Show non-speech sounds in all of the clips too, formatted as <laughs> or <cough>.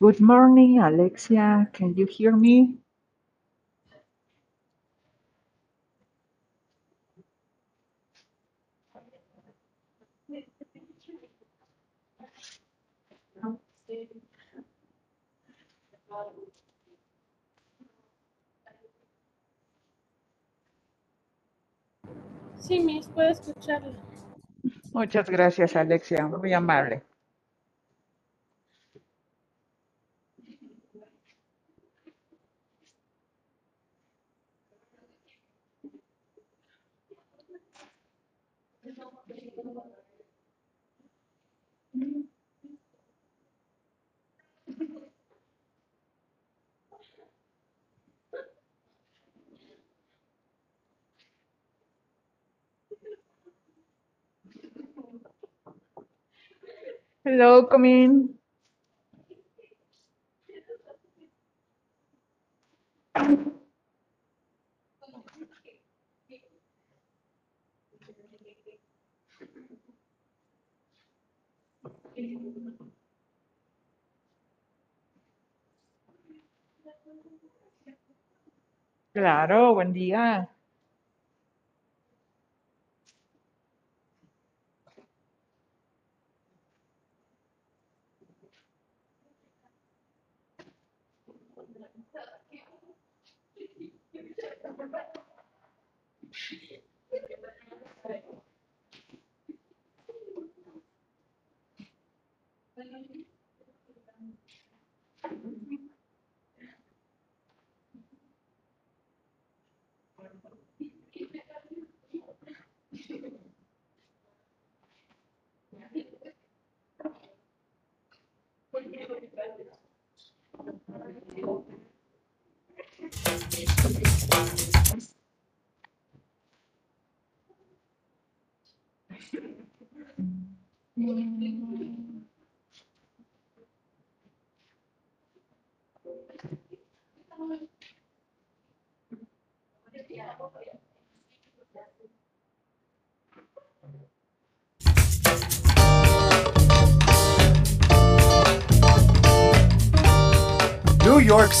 Good morning, Alexia. Can you hear me? Sí, Miss, puedo escucharla. Muchas gracias, Alexia. Muy amable. Hello, come in. Claro, buen día.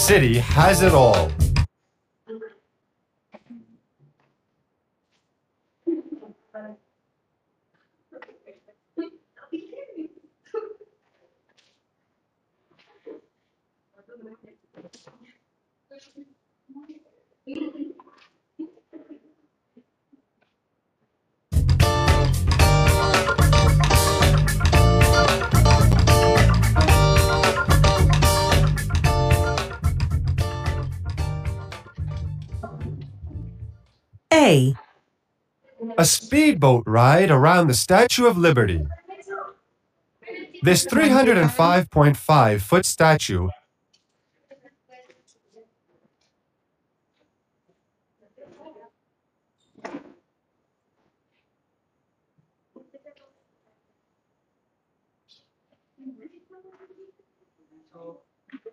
City has it all. A. A speedboat ride around the Statue of Liberty. This 305.5 foot statue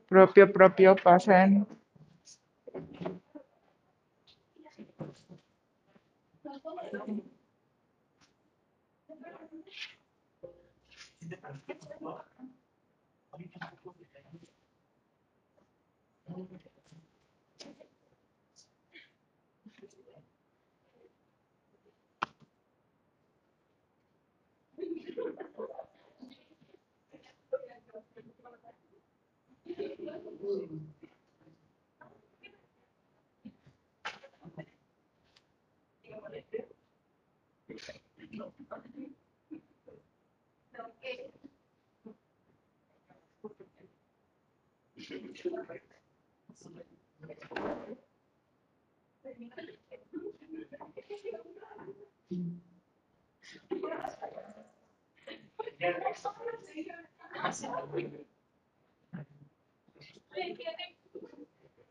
Propio, propio, Thank mm -hmm. you.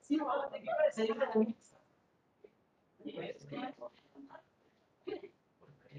Sim, olha, tem que fazer.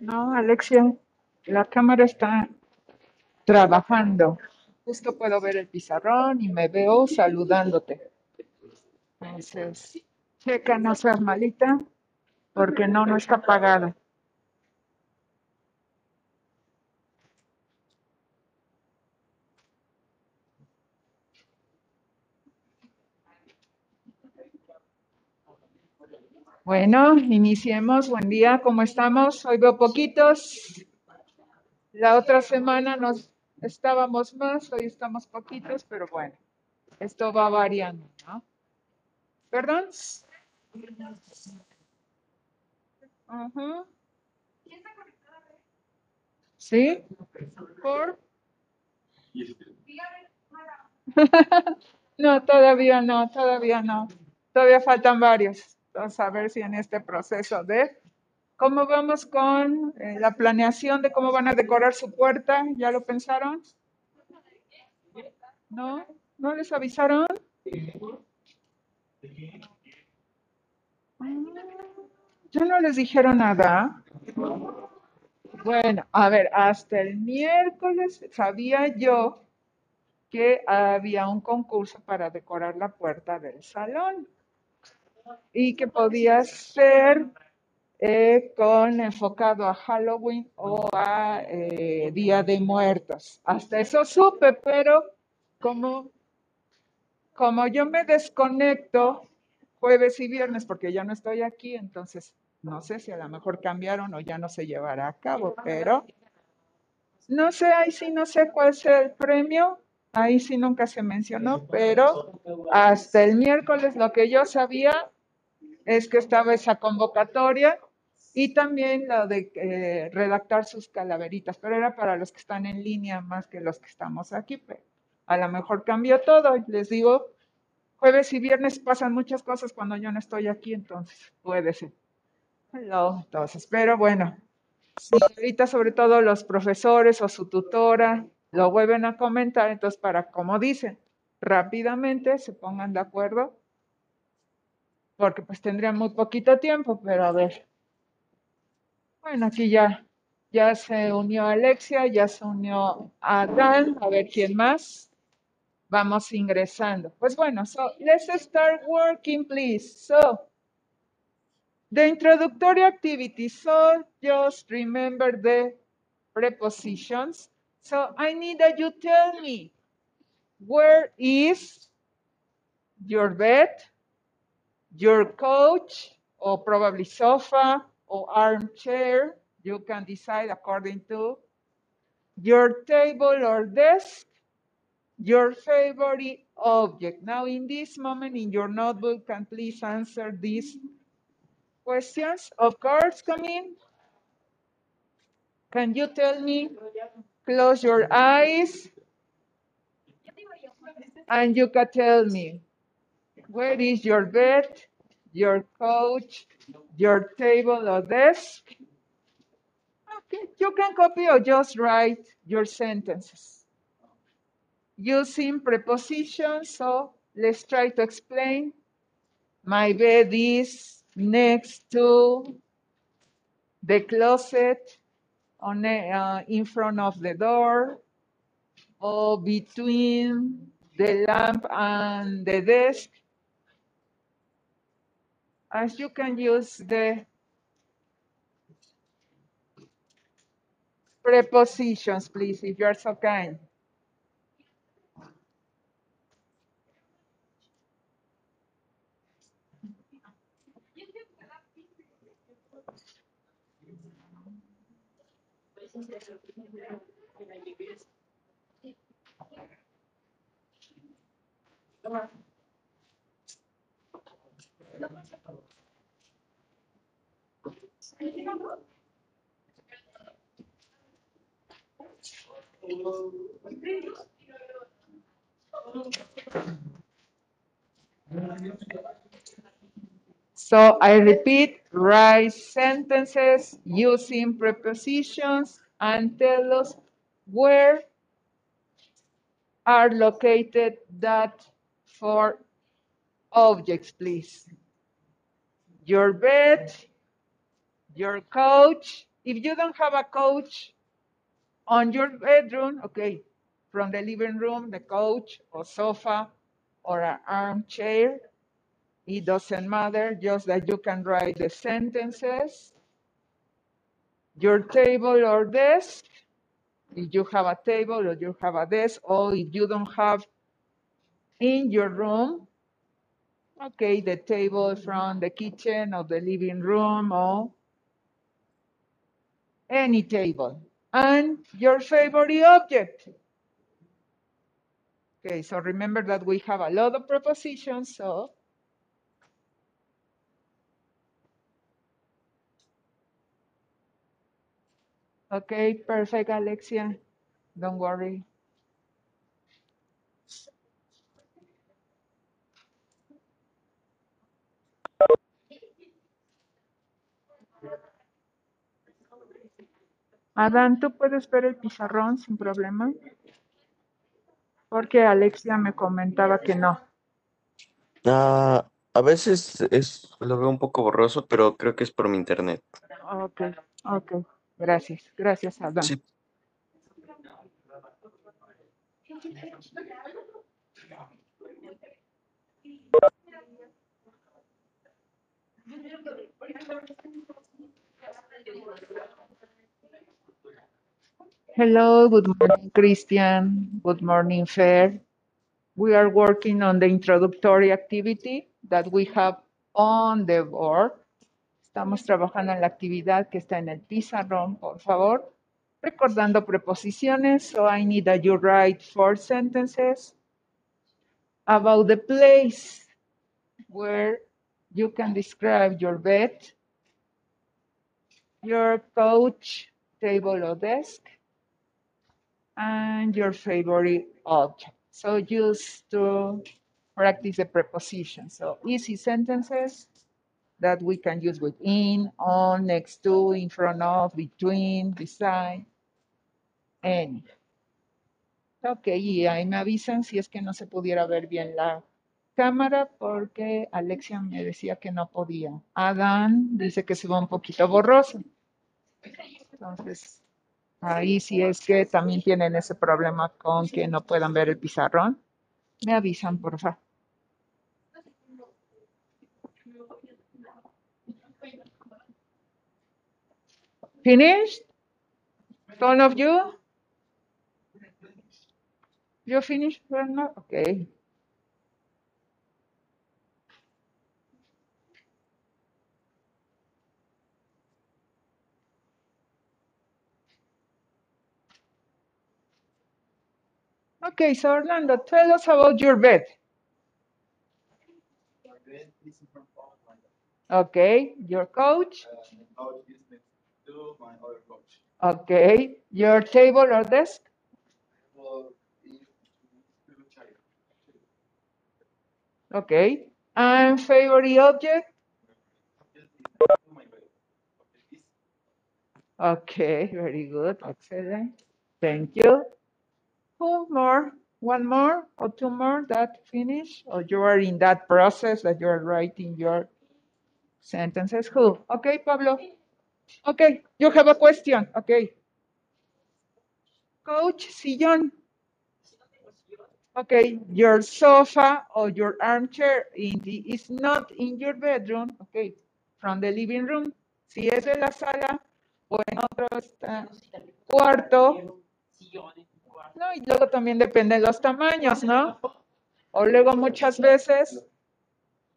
No, Alexia, la cámara está trabajando. Justo puedo ver el pizarrón y me veo saludándote. Entonces, checa, no seas malita, porque no, no está apagado. Bueno, iniciemos. Buen día, ¿cómo estamos? Hoy veo poquitos. La otra semana nos estábamos más, hoy estamos poquitos, pero bueno, esto va variando, ¿no? ¿Perdón? ¿Sí? ¿Por? <laughs> No, todavía no, todavía no. Todavía faltan varios. A ver si en este proceso de cómo vamos con eh, la planeación de cómo van a decorar su puerta. ¿Ya lo pensaron? ¿No? ¿No les avisaron? Ah, ¿Ya no les dijeron nada? Bueno, a ver, hasta el miércoles sabía yo que había un concurso para decorar la puerta del salón y que podía ser eh, con enfocado a Halloween o a eh, Día de Muertos. Hasta eso supe, pero como, como yo me desconecto jueves y viernes porque ya no estoy aquí, entonces no sé si a lo mejor cambiaron o ya no se llevará a cabo, pero no sé, ahí sí no sé cuál es el premio. Ahí sí nunca se mencionó, pero hasta el miércoles lo que yo sabía es que estaba esa convocatoria y también lo de eh, redactar sus calaveritas, pero era para los que están en línea más que los que estamos aquí. Pero a lo mejor cambió todo. Les digo, jueves y viernes pasan muchas cosas cuando yo no estoy aquí, entonces puede ser. Entonces, pero bueno, ahorita sobre todo los profesores o su tutora lo vuelven a comentar, entonces para, como dicen, rápidamente se pongan de acuerdo, porque pues tendrían muy poquito tiempo, pero a ver. Bueno, aquí ya, ya se unió Alexia, ya se unió Adán, a ver quién más. Vamos ingresando. Pues bueno, so let's start working, please. So, the introductory activity. So just remember the prepositions. So I need that you tell me where is your bed, your couch, or probably sofa or armchair. You can decide according to your table or desk, your favorite object. Now, in this moment in your notebook, can please answer these questions. Of course, come in. Can you tell me? Close your eyes. And you can tell me where is your bed, your couch, your table or desk? Okay, you can copy or just write your sentences using prepositions. So let's try to explain. My bed is next to the closet on a- uh, in front of the door or between the lamp and the desk. As you can use the prepositions, please, if you are so kind. So I repeat, write sentences using prepositions and tell us where are located that four objects, please. Your bed, your couch. If you don't have a couch on your bedroom, okay, from the living room, the couch or sofa or an armchair, it doesn't matter, just that you can write the sentences. Your table or desk, if you have a table or you have a desk, or if you don't have in your room, okay, the table from the kitchen or the living room or any table. And your favorite object. Okay, so remember that we have a lot of prepositions, so Okay, perfect, Alexia. Don't worry. Adán, ¿tú puedes ver el pizarrón sin problema? Porque Alexia me comentaba que no. Ah, a veces es, lo veo un poco borroso, pero creo que es por mi internet. Ok, ok. Gracias, gracias, Adán. Sí. Hello, good morning, Christian. Good morning, Fair. We are working on the introductory activity that we have on the board. Estamos trabajando en la actividad que está en el pizarrón, por favor. recordando preposiciones. So I need that you write four sentences about the place where you can describe your bed, your couch, table or desk, and your favorite object. So just to practice the preposition. So easy sentences that we can use with in, on, next to, in front of, between, beside, any. Ok, y ahí me avisan si es que no se pudiera ver bien la cámara porque Alexia me decía que no podía. Adán dice que se va un poquito borroso. Entonces, ahí si es que también tienen ese problema con que no puedan ver el pizarrón, me avisan, por favor. Finished? All of you? You finished, Bernard? Okay. Okay, so Orlando, tell us about your bed. Okay, your coach. Okay, your table or desk. Okay, and favorite object. Okay, very good, excellent. Thank you. Who more? One more or two more that finish? Or you are in that process that you are writing your sentences? Who? Okay, Pablo. Okay, you have a question. Okay. Coach Sillon. Okay, your sofa or your armchair in the, is not in your bedroom. Okay, from the living room. Si es de la sala o en otro cuarto. No, y luego también depende de los tamaños, ¿no? O luego muchas veces,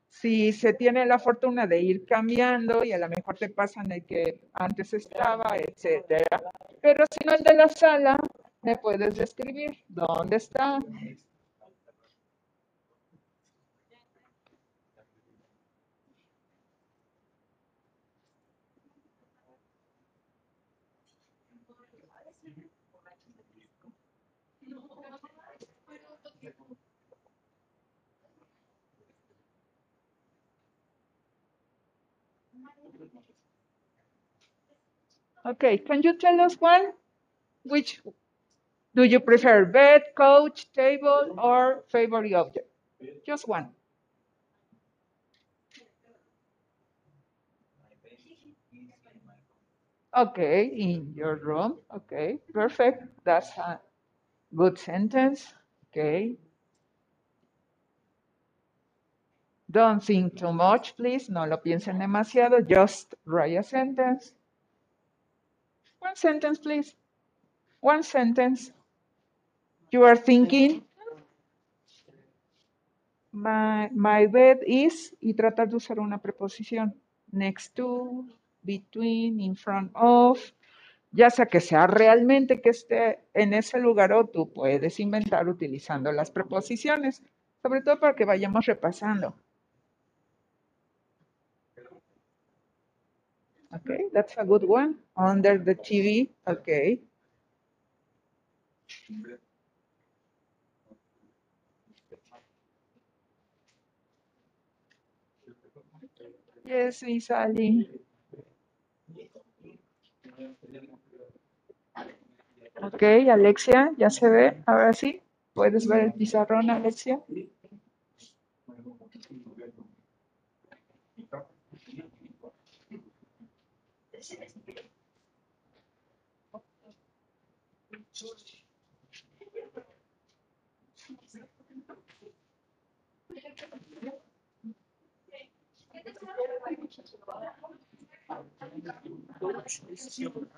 si se tiene la fortuna de ir cambiando y a lo mejor te pasan el que antes estaba, etcétera. Pero si no el de la sala, me puedes describir dónde está. Okay, can you tell us one? Which do you prefer, bed, couch, table, or favorite object? Just one. Okay, in your room. Okay, perfect. That's a good sentence. Okay. Don't think too much, please. No lo piensen demasiado. Just write a sentence. One sentence, please. One sentence. You are thinking, my, my bed is, y tratar de usar una preposición. Next to, between, in front of, ya sea que sea realmente que esté en ese lugar o tú puedes inventar utilizando las preposiciones, sobre todo para que vayamos repasando. Okay, that's a good one. Under the TV, okay. Yes, Miss Ali. Ok, Alexia, ya se ve. Ahora sí, puedes ver el pizarrón, Alexia.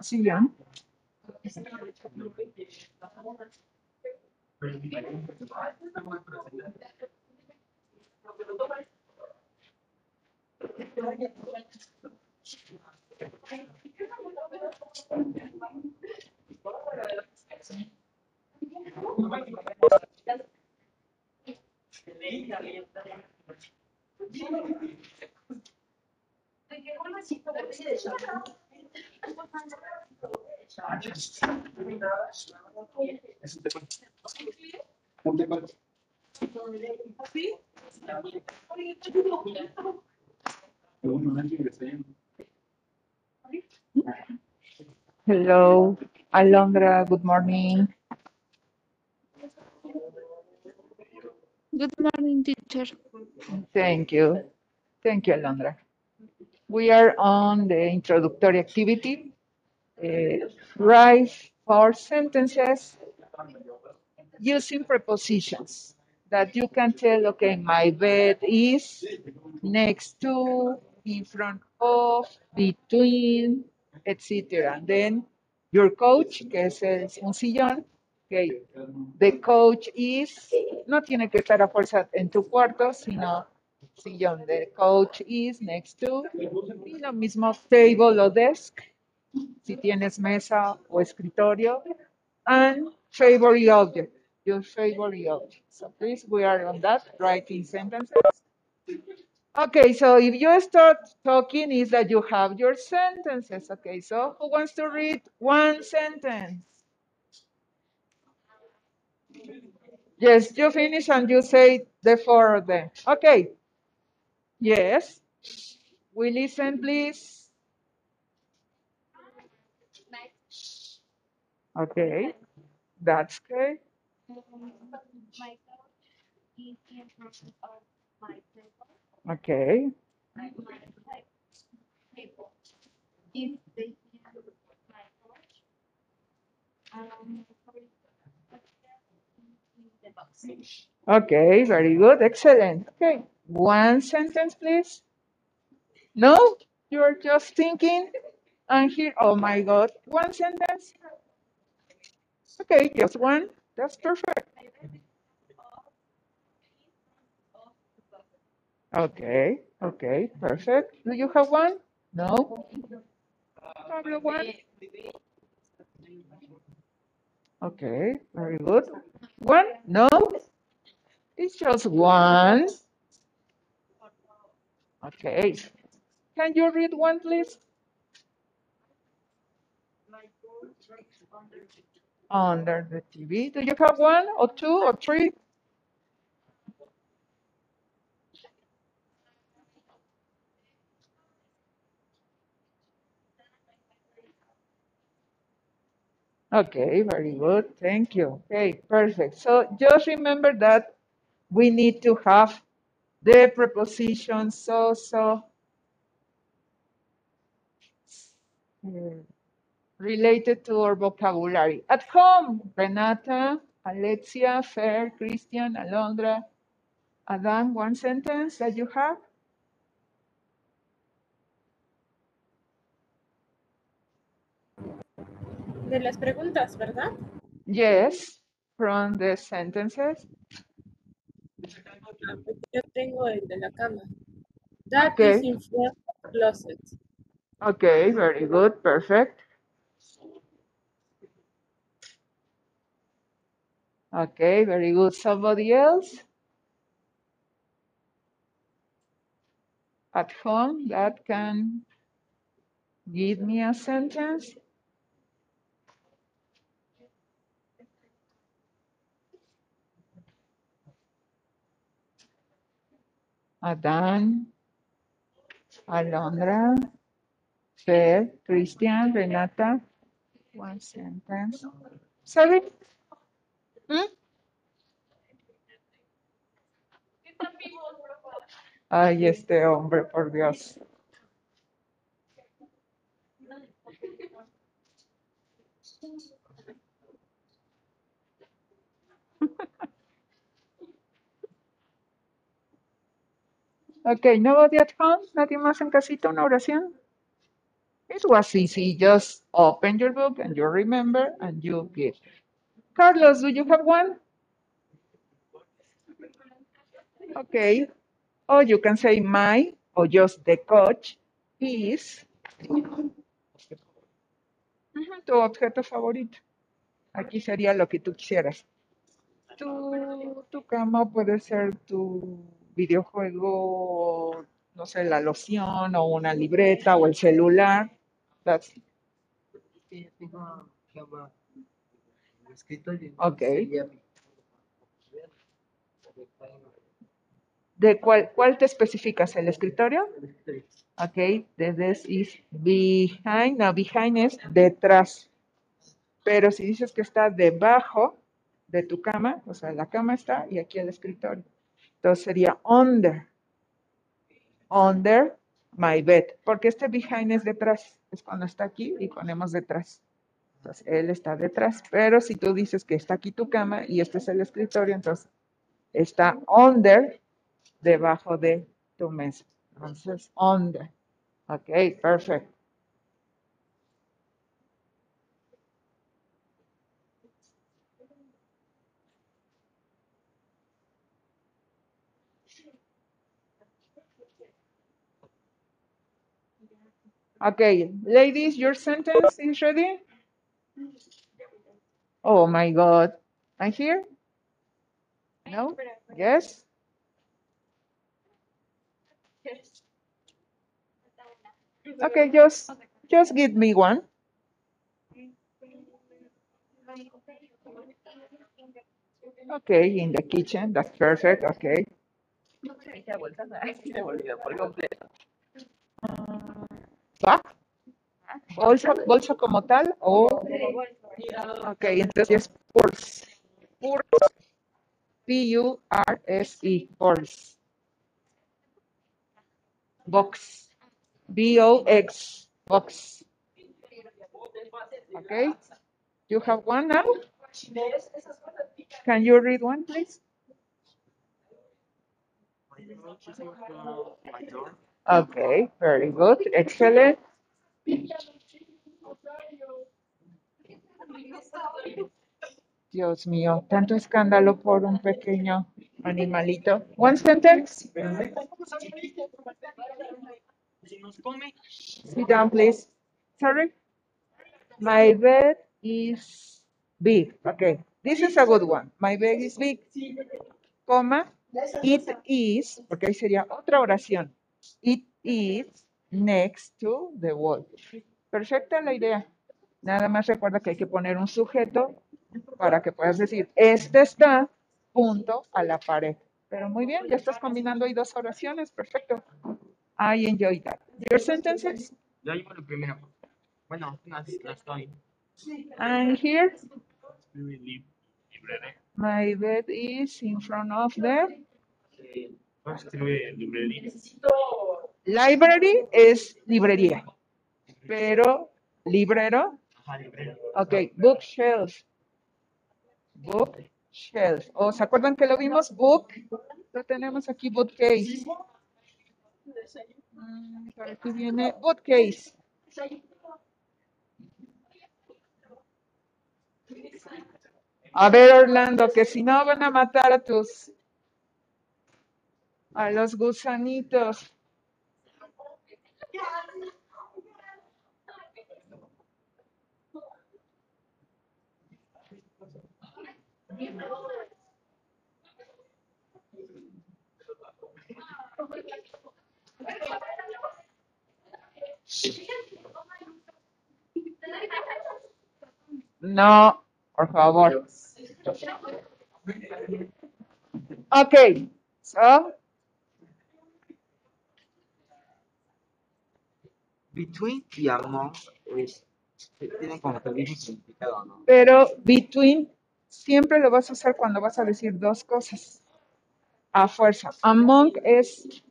Siyah. Thank you. Algunos no han ingresado. Hello, Alondra, good morning. Good morning, teacher. Thank you. Thank you, Alondra. We are on the introductory activity. Uh, write four sentences using prepositions that you can tell, okay, my bed is next to, in front of, between, etc. And then your coach, que es el, un sillón, okay, the coach is, no tiene que estar a fuerza en tu cuarto, sino sillón. The coach is next to, y lo mismo table o desk, si tienes mesa o escritorio, and favorite object, your favorite object. So please, we are on that, writing sentences. Okay, so if you start talking, is that you have your sentences. Okay, so who wants to read one sentence? Yes, you finish and you say the four of them. Okay. Yes. We listen, please. Okay, that's great. My is in front of my. Okay, okay, very good, excellent. Okay, one sentence, please. No, you're just thinking and here, oh my God, one sentence. Okay, just one. That's perfect. Okay, okay, perfect. Do you have one? No? Pablo, one? Okay, very good. One? No? It's just one. Okay. Can you read one, please? Under the TV. Do you have one or two or three? Okay, very good. Thank you. Okay, perfect. So just remember that we need to have the preposition so, so uh, related to our vocabulary. At home, Renata, Alexia, Fer, Christian, Alondra, Adam, one sentence that you have? De las preguntas, ¿verdad? Yes, from the sentences. Yo tengo el de la cama. That is Okay. in front of the closet. Okay, very good, perfect. Okay, very good. Somebody else? At home that can give me a sentence? Adán, Alondra, Fer, Christian, Renata. One sentence. Sorry? Hmm? Ay, este hombre, por Dios. <laughs> Okay, nobody at home? Nadie más en casita, una oración? It was easy. Just open your book and you remember and you give. Carlos, do you have one? Okay. Or you can say my or just the coach is tu objeto favorito. Aquí sería lo que tú quisieras. tu, tu cama puede ser tu videojuego, no sé, la loción o una libreta o el celular. That's, Sí, tengo cama en escritorio. Ok. sería mi- ¿De cuál, cuál te especificas? ¿El escritorio? Ok, the this is behind, no, behind es detrás. Pero si dices que está debajo de tu cama, o sea, la cama está y aquí el escritorio. Entonces sería under. Under my bed. Porque este behind es detrás. Es cuando está aquí y ponemos detrás. Entonces, él está detrás. Pero si tú dices que está aquí tu cama y este es el escritorio, entonces está under, debajo de tu mesa. Entonces, under. Ok, perfecto. Okay, ladies, your sentence is ready? Oh my God. I'm here? No? Yes? Okay, just just give me one. Okay, in the kitchen, that's perfect, okay. ¿Va? ¿Bolsa, bolsa como tal o...? Ok, entonces es purse. Purse. P-U-R-S-E. Purse. Box. B-O-X. Box. Okay. You have one now? Can you read one, please? Okay, very good. Excellent. Dios mío, tanto escándalo por un pequeño animalito. One sentence. Sit down, please. Sorry. My bed is big. Okay, this is a good one. My bed is big. Coma. It is, ahí sería otra oración. It is next to the wall. Perfecta la idea. Nada más recuerda que hay que poner un sujeto para que puedas decir, este está junto a la pared. Pero muy bien, ya estás combinando ahí dos oraciones. Perfecto. I enjoy that. Your sentences? Yo llevo lo primero. Bueno, no, no estoy. I'm here. My bed is in front of the ¿Cómo se escribe librería? library. Es librería. Pero librero. Ajá, librero. Ok, bookshelf. Bookshelf. ¿O se acuerdan que lo vimos? Book. Lo tenemos aquí, bookcase. Mm, aquí viene bookcase. A ver, Orlando, que si no van a matar a tus, a los gusanitos. No, por favor. Okay, so Between y among es, tienen como que el significado, ¿no? pero between siempre lo vas a usar cuando vas a decir dos cosas. A fuerza. Among es.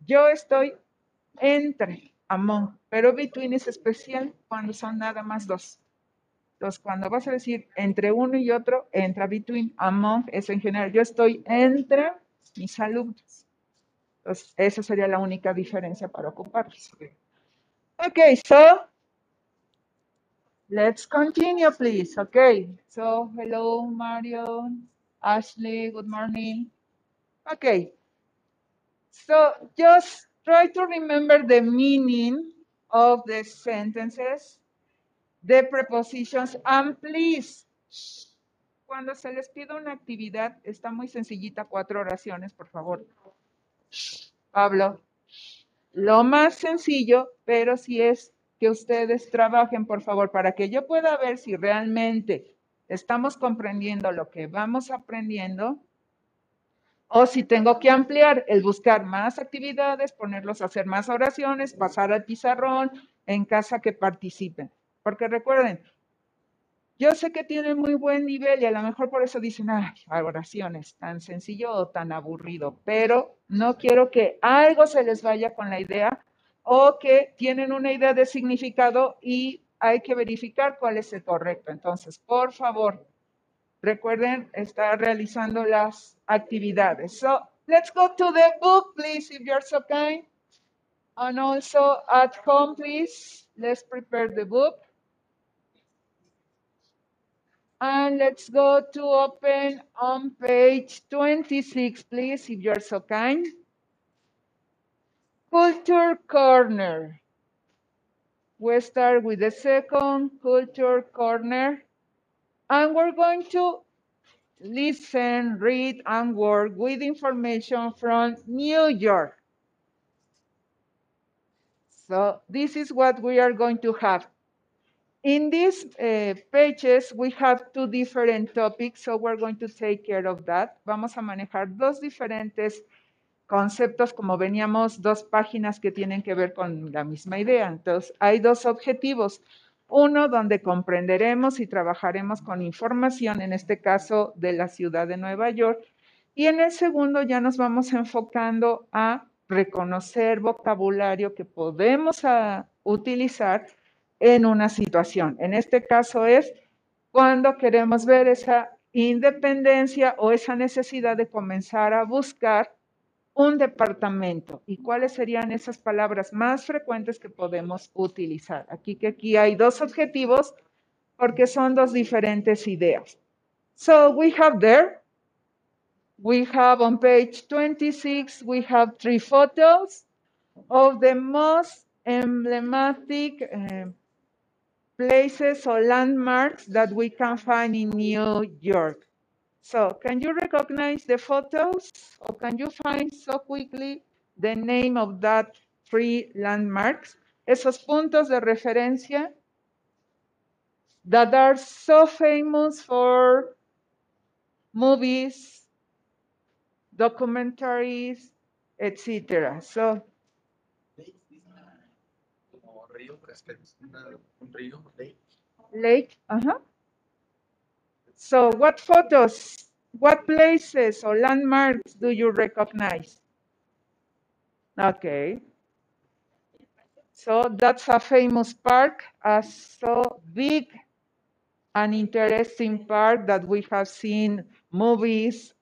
Yo estoy entre among, pero between es especial cuando son nada más dos. Entonces, cuando vas a decir entre uno y otro, entra between. Among es en general. Yo estoy entre mis alumnos. Entonces, esa sería la única diferencia para ocuparlos. Okay, so let's continue, please. Okay, so hello, Mario, Ashley, good morning. Okay, so just try to remember the meaning of the sentences the prepositions and please. Cuando se les pida una actividad, está muy sencillita, cuatro oraciones, por favor. Pablo, lo más sencillo, pero si es que ustedes trabajen, por favor, para que yo pueda ver si realmente estamos comprendiendo lo que vamos aprendiendo o si tengo que ampliar el buscar más actividades, ponerlos a hacer más oraciones, pasar al pizarrón, en casa que participen. Porque recuerden, yo sé que tienen muy buen nivel y a lo mejor por eso dicen, ay, oraciones, tan sencillo o tan aburrido, pero no quiero que algo se les vaya con la idea o que tienen una idea de significado y hay que verificar cuál es el correcto. Entonces, por favor, recuerden estar realizando las actividades. So, let's go to the book, please, if you're so kind. And also at home, please, let's prepare the book. And let's go to open on page 26, please, if you're so kind. Culture Corner. We start with the second Culture Corner. And we're going to listen, read, and work with information from New York. So this is what we are going to have. In these uh, pages, we have two different topics, so we're going to take care of that. Vamos a manejar dos diferentes conceptos, como veníamos, dos páginas que tienen que ver con la misma idea. Entonces, hay dos objetivos. Uno, donde comprenderemos y trabajaremos con información, en este caso de la ciudad de Nueva York. Y en el segundo, ya nos vamos enfocando a reconocer vocabulario que podemos a, utilizar en una situación. En este caso es cuando queremos ver esa independencia o esa necesidad de comenzar a buscar un departamento y cuáles serían esas palabras más frecuentes que podemos utilizar. Aquí que aquí hay dos objetivos porque son dos diferentes ideas. So we have there, we have on page 26, we have three photos of the most emblematic uh, places or landmarks that we can find in New York. So can you recognize the photos or can you find so quickly the name of that three landmarks? Esos puntos de referencia that are so famous for movies, documentaries, etc. So lake, uh-huh. So what photos, what places or landmarks do you recognize? Okay. So that's a famous park, a so big and interesting park that we have seen movies.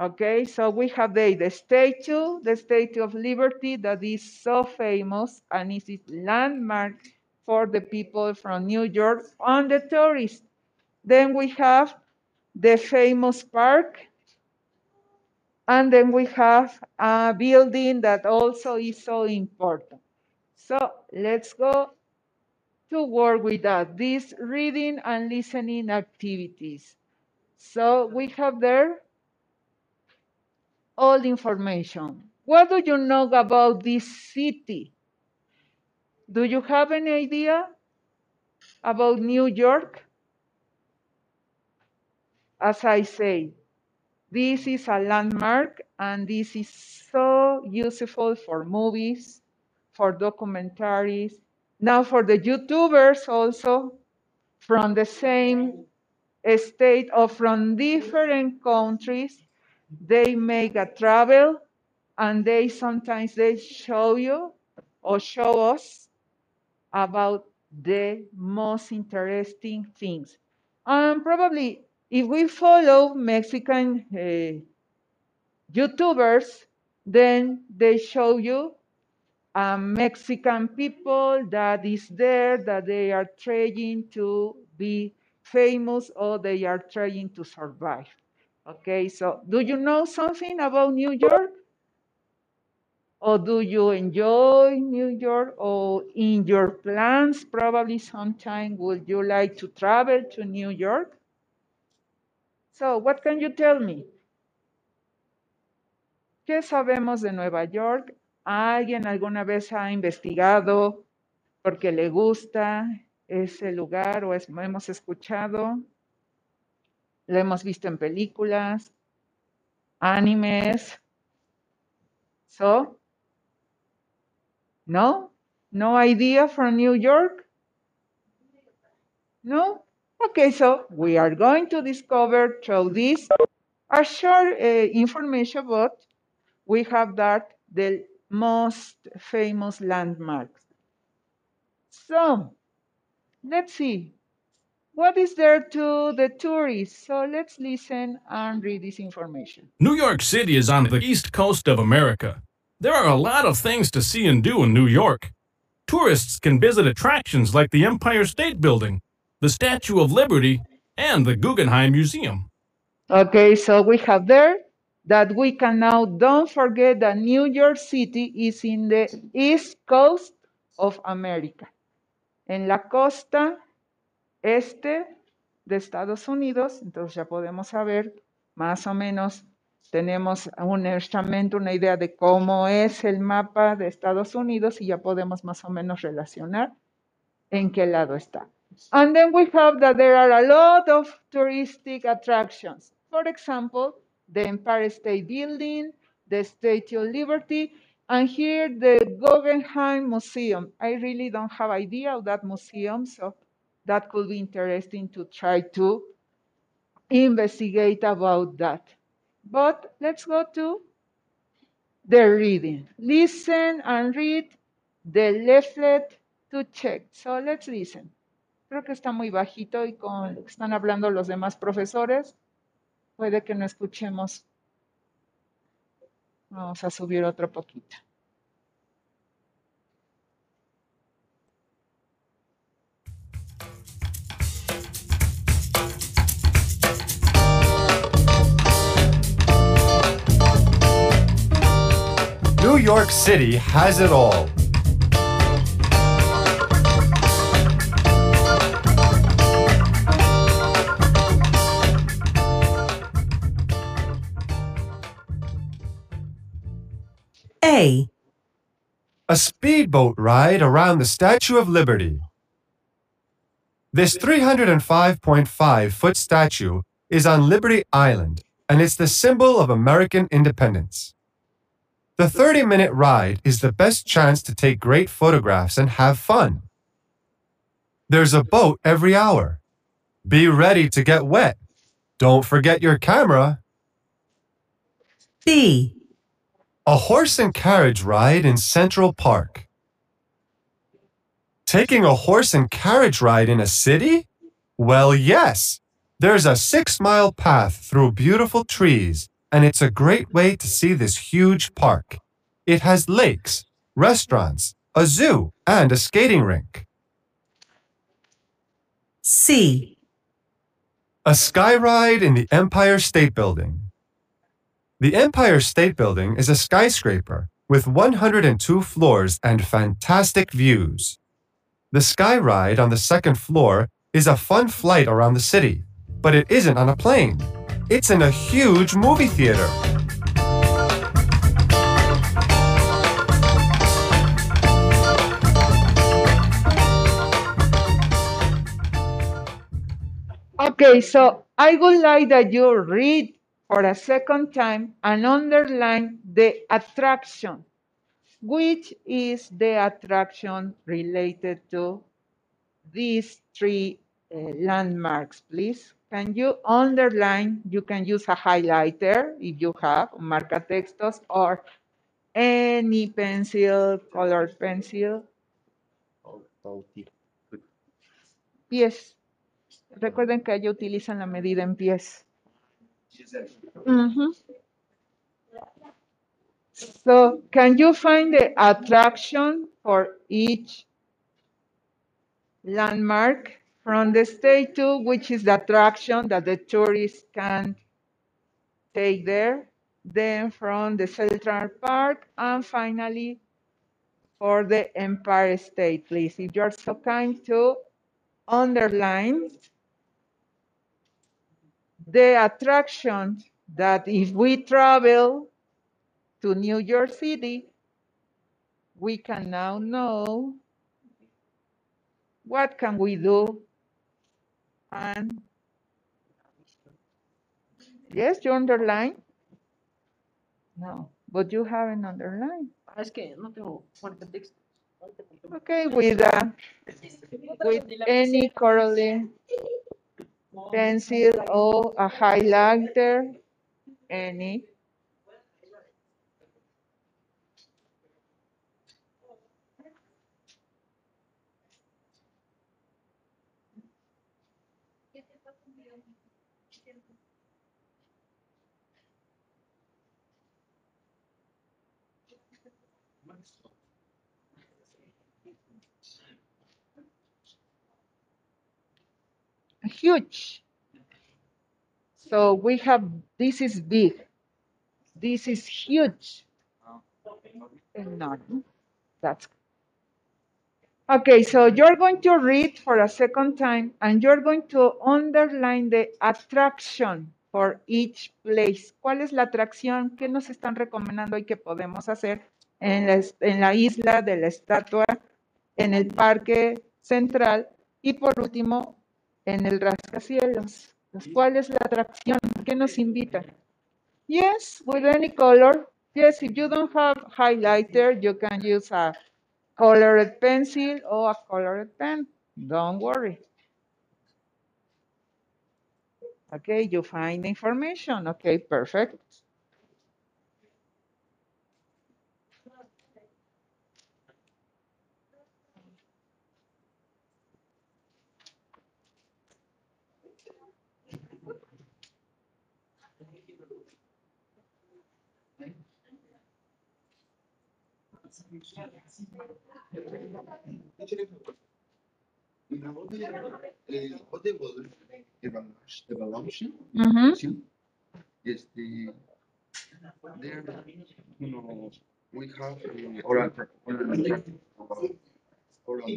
Okay, so we have the, the statue, the Statue of Liberty that is so famous and is a landmark for the people from New York and the tourists. Then we have the famous park. And then we have a building that also is so important. So let's go to work with that. These reading and listening activities. So we have there all the information. What do you know about this city? Do you have any idea about New York? As I say, this is a landmark and this is so useful for movies, for documentaries, now for the YouTubers also from the same state or from different countries. They make a travel and they sometimes they show you or show us about the most interesting things. And probably if we follow Mexican uh, YouTubers, then they show you um, Mexican people that is there, that they are trying to be famous or they are trying to survive. Okay, so do you know something about New York? Or do you enjoy New York? Or in your plans, probably sometime would you like to travel to New York? So, what can you tell me? ¿Qué sabemos de Nueva York? ¿Alguien alguna vez ha investigado porque le gusta ese lugar o es- hemos escuchado? ¿Lo hemos visto en películas, animes? So, no? No idea from New York? No? Okay, so we are going to discover through this a short uh, information, but we have that the most famous landmarks. So, let's see. What is there to the tourists? So let's listen and read this information. New York City is on the east coast of America. There are a lot of things to see and do in New York. Tourists can visit attractions like the Empire State Building, the Statue of Liberty, and the Guggenheim Museum. Okay, so we have there that we can now don't forget that New York City is in the east coast of America. En la costa este de Estados Unidos, entonces ya podemos saber más o menos, tenemos honestamente una idea de cómo es el mapa de Estados Unidos y ya podemos más o menos relacionar en qué lado está. And then we have that there are a lot of touristic attractions. For example, the Empire State Building, the Statue of Liberty, and here the Guggenheim Museum. I really don't have idea of that museum, so that could be interesting to try to investigate about that. But let's go to the reading. Listen and read the leaflet to check. So let's listen. Creo que está muy bajito y con lo que están hablando los demás profesores, puede que no escuchemos. Vamos a subir otro poquito. New York City has it all. A. A speedboat ride around the Statue of Liberty. This 305.5 foot statue is on Liberty Island, and it's the symbol of American independence. The 30 minute ride is the best chance to take great photographs and have fun. There's a boat every hour. Be ready to get wet. Don't forget your camera. B. A horse and carriage ride in Central Park. Taking a horse and carriage ride in a city? Well, yes. There's a six mile path through beautiful trees, and it's a great way to see this huge park. It has lakes, restaurants, a zoo, and a skating rink. C. A sky ride in the Empire State Building. The Empire State Building is a skyscraper with 102 floors and fantastic views. The sky ride on the second floor is a fun flight around the city, but it isn't on a plane. It's in a huge movie theater. Okay, so I would like that you read for a second time and underline the attraction. Which is the attraction related to these three uh, landmarks, please? Can you underline? You can use a highlighter if you have, marca textos, or any pencil, colored pencil. Pies. Recuerden que ellos utilizan la medida en pies. Mhm. So, can you find the attraction for each landmark from the state to which is the attraction that the tourists can take there? then from the Central Park, and finally for the Empire State, please. If you're so kind to underline the attraction that if we travel to New York City, we can now know what can we do and yes, you underline. No, but you haven't underlined. Ah, es que no tengo fuerte texto. Okay, with uh, with any coloring pencil or a highlighter, any. Huge. So we have, this is big. This is huge. Enormous. That's Okay, so you're going to read for a second time and you're going to underline the attraction for each place. ¿Cuál es la atracción que nos están recomendando y que podemos hacer en la, en la isla de la estatua, en el parque central y por último en el rascacielos? Pues, ¿Cuál es la atracción? ¿Qué nos invita? Yes, with any color. Yes, if you don't have highlighter, you can use a colored pencil or a colored pen. Don't worry. Okay, you find information. Okay, perfect. There, you know, we have uh, oral, oral, oral,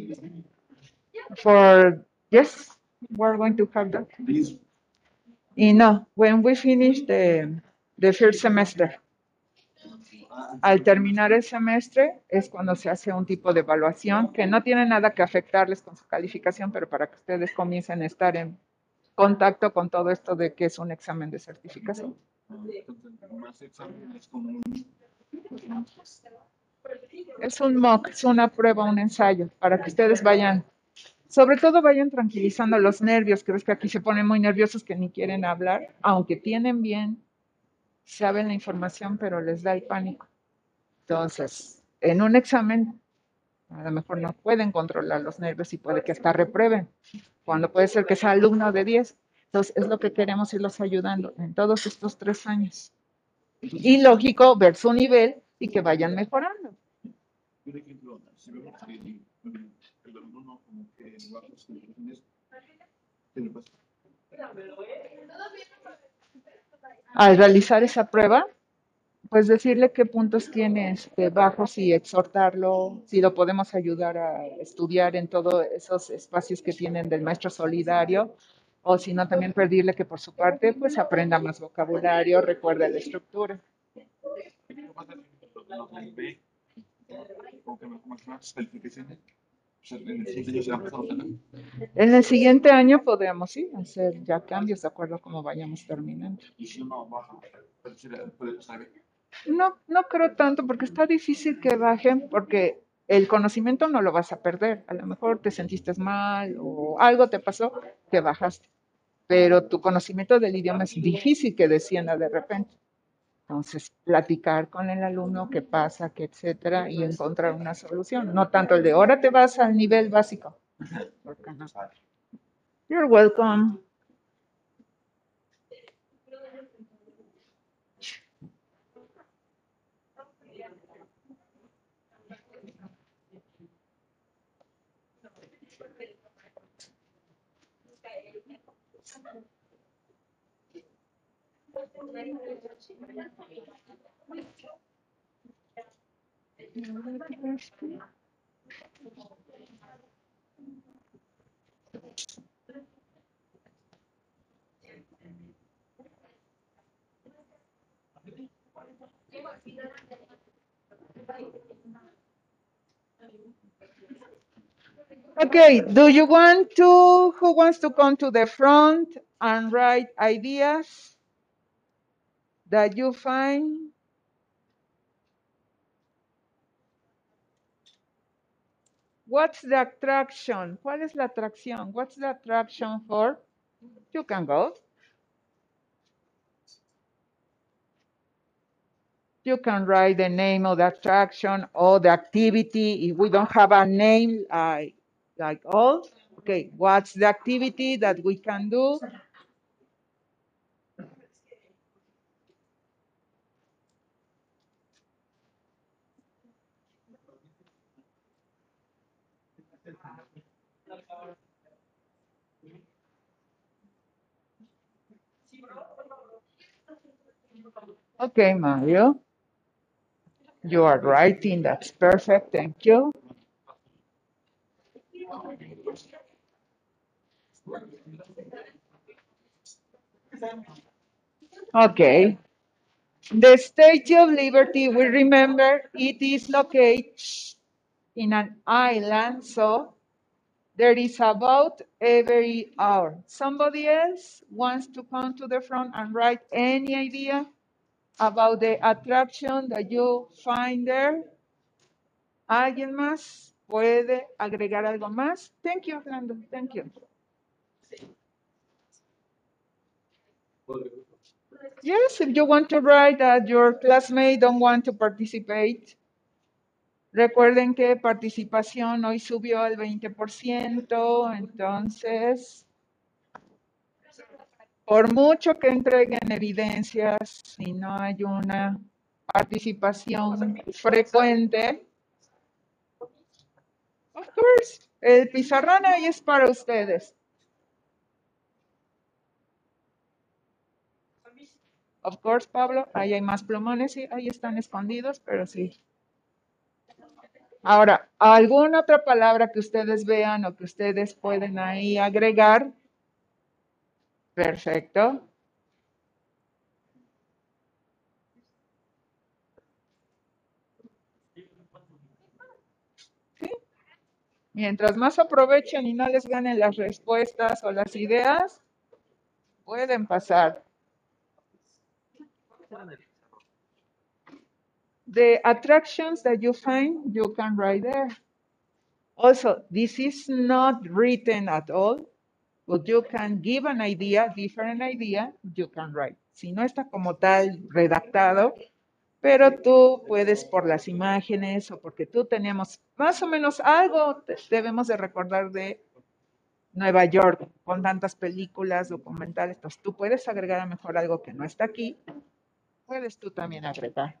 For, yes, we're going to have that. this, Y no, when we finish the, the first semester. Al terminar el semestre es cuando se hace un tipo de evaluación que no tiene nada que afectarles con su calificación, pero para que ustedes comiencen a estar en contacto con todo esto de que es un examen de certificación. Es un mock, es una prueba, un ensayo, para que ustedes vayan, sobre todo vayan tranquilizando los nervios, que ves que aquí se ponen muy nerviosos que ni quieren hablar, aunque tienen bien, saben la información, pero les da el pánico. Entonces, en un examen, a lo mejor no pueden controlar los nervios y puede que hasta reprueben, cuando puede ser que sea alumno de 10. Entonces, es lo que queremos irlos ayudando en todos estos tres años. Y lógico, ver su nivel y que vayan mejorando. Por ejemplo, si vemos que el alumno como que baja sus calificaciones, ¿qué le pasa? Al realizar esa prueba, pues decirle qué puntos tiene este, bajos y exhortarlo, si lo podemos ayudar a estudiar en todos esos espacios que tienen del maestro solidario, o si no, también pedirle que por su parte, pues aprenda más vocabulario, recuerde la estructura. ¿Qué en el siguiente año se han pasado también. En el siguiente año podemos sí, hacer ya cambios de acuerdo a cómo vayamos terminando. Y si baja, puede. No, no creo tanto porque está difícil que bajen porque el conocimiento no lo vas a perder. A lo mejor te sentiste mal o algo te pasó que bajaste, pero tu conocimiento del idioma es difícil que descienda de repente. Entonces, platicar con el alumno qué pasa, qué etcétera, y encontrar una solución. No tanto el de ahora te vas al nivel básico. No. You're welcome. Okay, do you want to, who wants to come to the front and write ideas that you find? What's the attraction? ¿Cuál es la atracción? What's the attraction for? You can go. You can write the name of the attraction or the activity. If we don't have a name like, like all, okay, what's the activity that we can do? Okay, Mario. You are writing. That's perfect. Thank you. Okay. The Statue of Liberty, we remember it is located in an island, so there is about every hour. Somebody else wants to come to the front and write any idea about the attraction that you find there? ¿Alguien más puede agregar algo más? Thank you, Orlando. Thank you. Yes, if you want to write that your classmate don't want to participate. Recuerden que participación hoy subió al 20%, entonces, por mucho que entreguen evidencias, si no hay una participación frecuente, of course, el pizarrón ahí es para ustedes. Of course, Pablo, ahí hay más plumones, sí, ahí están escondidos, pero sí. Ahora, ¿alguna otra palabra que ustedes vean o que ustedes pueden ahí agregar? Perfecto. Mientras más aprovechen y no les ganen las respuestas o las ideas, pueden pasar. The attractions that you find, you can write there. Also, this is not written at all, but you can give an idea, different idea, you can write. Si no está como tal redactado, pero tú puedes por las imágenes o porque tú teníamos más o menos algo debemos de recordar de Nueva York con tantas películas, documentales, entonces tú puedes agregar a mejor algo que no está aquí, puedes tú también agregar.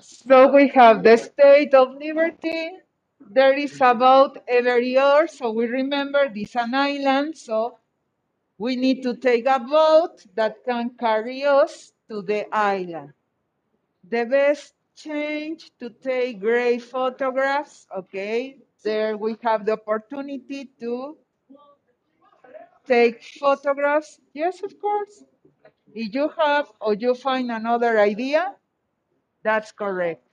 So we have the state of liberty. There is about every year, so we remember this is an island, so we need to take a boat that can carry us to the island. The best change to take great photographs. Okay, there we have the opportunity to take photographs. Yes, of course. If you have or you find another idea, that's correct.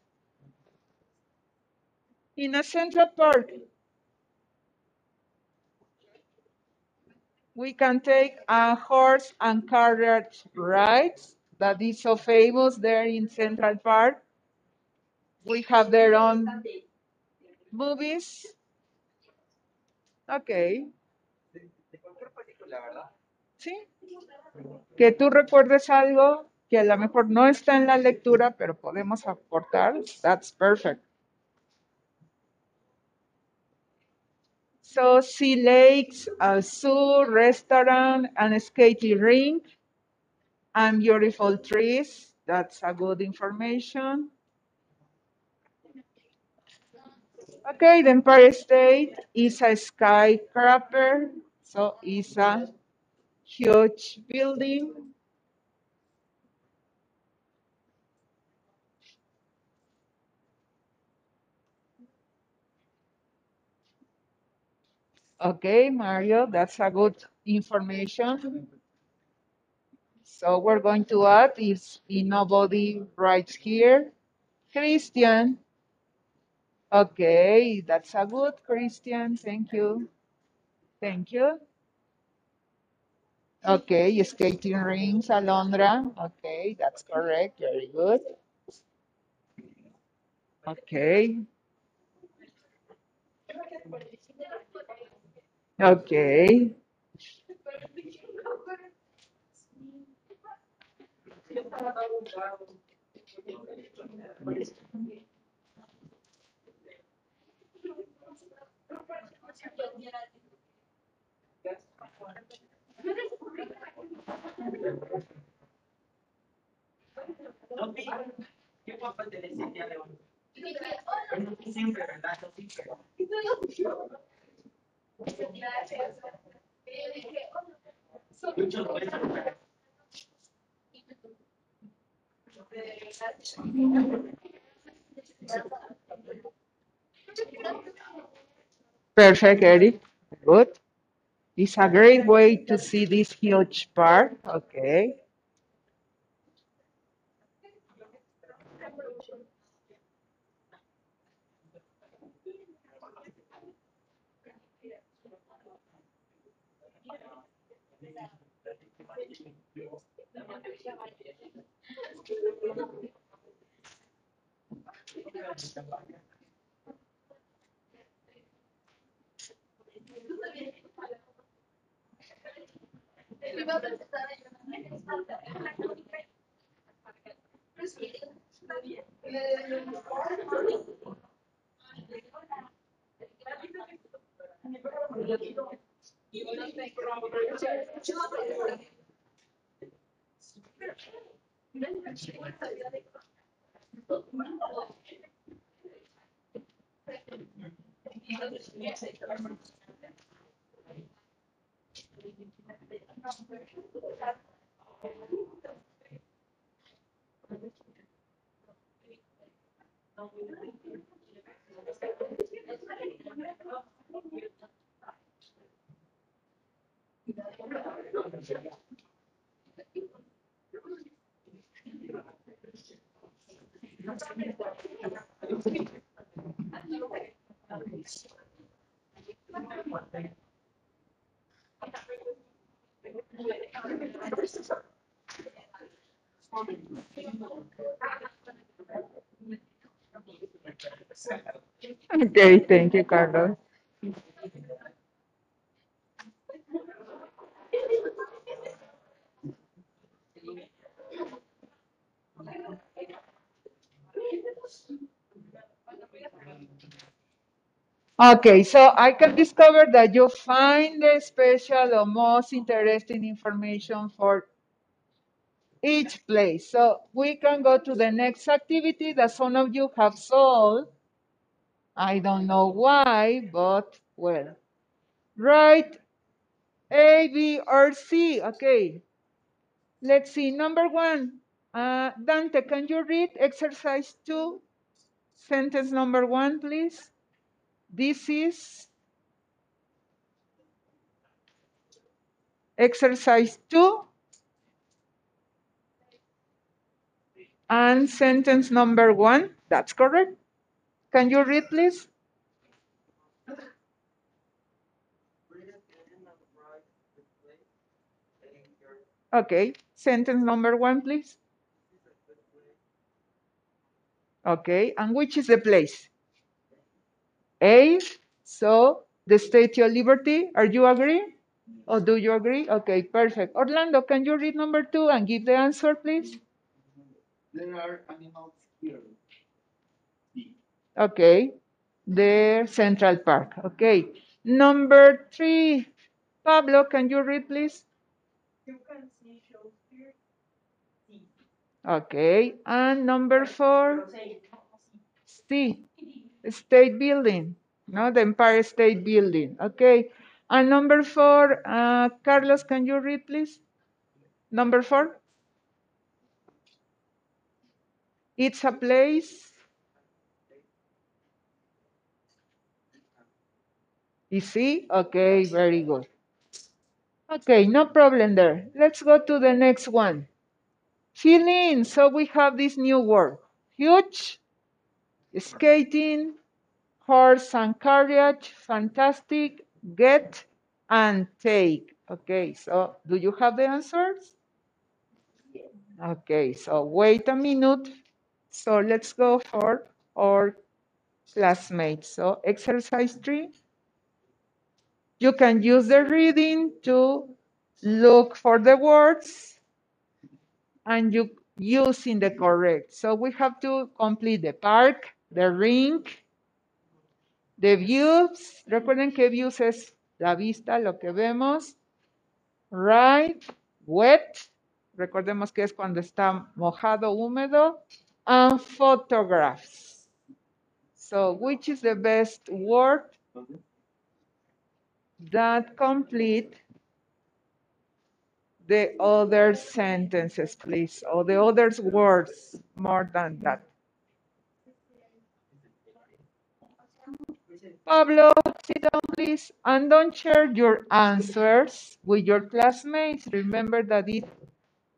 In a Central Park, we can take a horse and carriage rides that is so famous there in Central Park. We have their own movies. Okay. Sí. Que tú recuerdes algo que a lo mejor no está en la lectura, pero podemos aportar. That's perfect. So, sea lakes, a zoo, restaurant, and a skating rink, and beautiful trees. That's a good information. Okay, the Empire State is a skyscraper, so it's a huge building. Okay, Mario, that's a good information. So we're going to add if nobody writes here. Christian. Okay, that's a good Christian. Thank you. Thank you. Okay, skating rings, Alondra. Okay, that's correct. Very good. Okay. Okay. ¿Qué puedo pertenecer el día de hoy? Bueno, siempre, ¿verdad? No siempre. Mucho ¿verdad? Perfect, Eric. Good. It's a great way to see this huge park. Okay. scusami. Mi vado a stare io. Così, sta via. Io non tengo cioè, ce l'ho proprio. Non ci guarda via le cose. 嗯好的谢谢谢谢谢 Okay, thank you, Carlos. Okay, so I can discover that you find the special or most interesting information for each place. So we can go to the next activity that some of you have solved. I don't know why, but well. Write A, B, or C. Okay. Let's see. Number one. Uh, Dante, can you read exercise two, sentence number one, please? This is exercise two. And sentence number one, that's correct. Can you read, please? Okay, sentence number one, please. Okay, and which is the place? A, so the Statue of Liberty, are you agree? Or do you agree? Okay, perfect. Orlando, can you read number two and give the answer, please? There are animals here. Okay, the Central Park. Okay, number three. Pablo, can you read, please? You can see shows here. Okay, and number four. C, State Building, no, the Empire State Building. Okay, and number four, uh, Carlos, can you read, please? Number four. It's a place. You see? Okay, very good. Okay, no problem there. Let's go to the next one. Fill in. So we have this new word. Huge, skating, horse and carriage, fantastic, get, and take. Okay, so do you have the answers? Okay, so wait a minute. So let's go for our classmates. So exercise three. You can use the reading to look for the words and you using the correct. So we have to complete the park, the ring, the views. Recuerden que views es la vista, lo que vemos. Right, wet. Recordemos que es cuando está mojado, húmedo. And photographs. So which is the best word that complete the other sentences, please, or the other words more than that. Pablo, sit down, please, and don't share your answers with your classmates. Remember that it's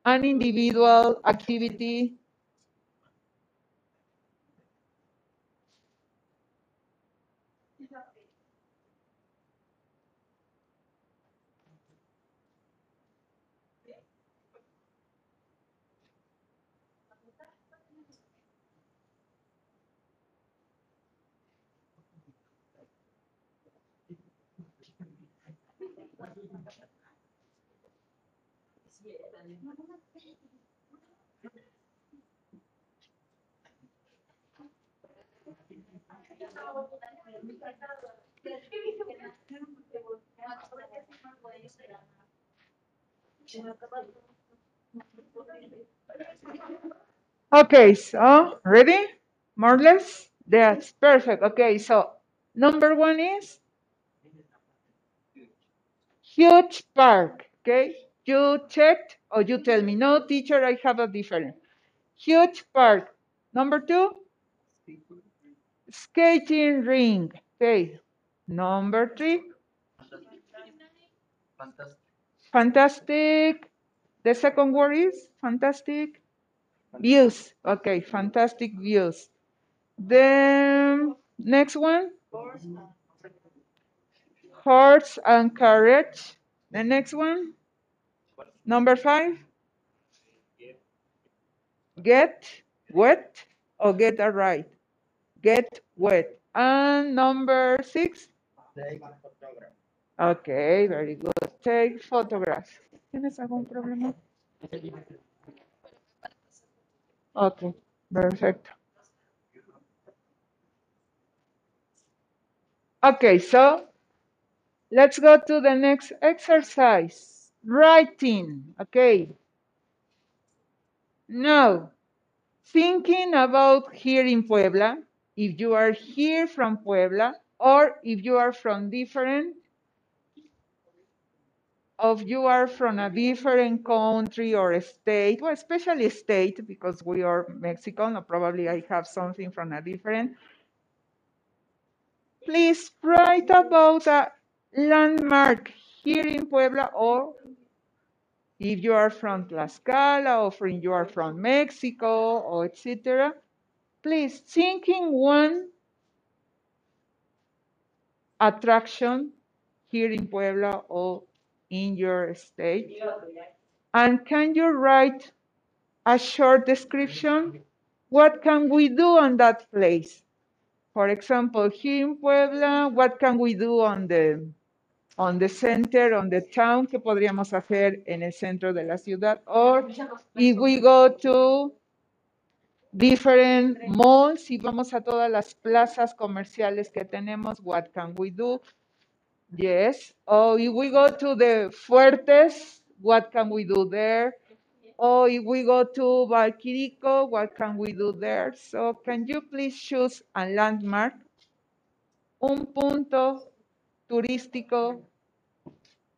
an individual activity. Okay, so ready? More or less? That's perfect. Okay, so number one is huge park. Okay, you checked or you tell me, no, teacher, I have a different. Huge park. Number two, skating ring. Okay, number three, Fantastic. fantastic. The second word is fantastic views. Okay, fantastic views. Then next one, horse carriage. The next one, number five, get wet or get a right. Get wet. And number six, okay, very good. Take photographs. ¿Tienes algún problema? Okay, perfect. Okay, so let's go to the next exercise. Writing, okay. Now, thinking about here in Puebla, if you are here from Puebla or if you are from different of you are from a different country or a state, well, especially state, because we are Mexican, or probably I have something from a different. Please write about a landmark here in Puebla, or if you are from Tlaxcala, or if you are from Mexico, or etc. Please think in one attraction here in Puebla or in your state? And can you write a short description? What can we do on that place? For example, here in Puebla, what can we do on the on the center, on the town? ¿Qué podríamos hacer en el centro de la ciudad? Or if we go to different malls, si vamos a todas las plazas comerciales que tenemos, what can we do? Yes. Or if we go to the Fuertes, what can we do there? Or if we go to Valquirico, what can we do there? So can you please choose a landmark? Un punto turístico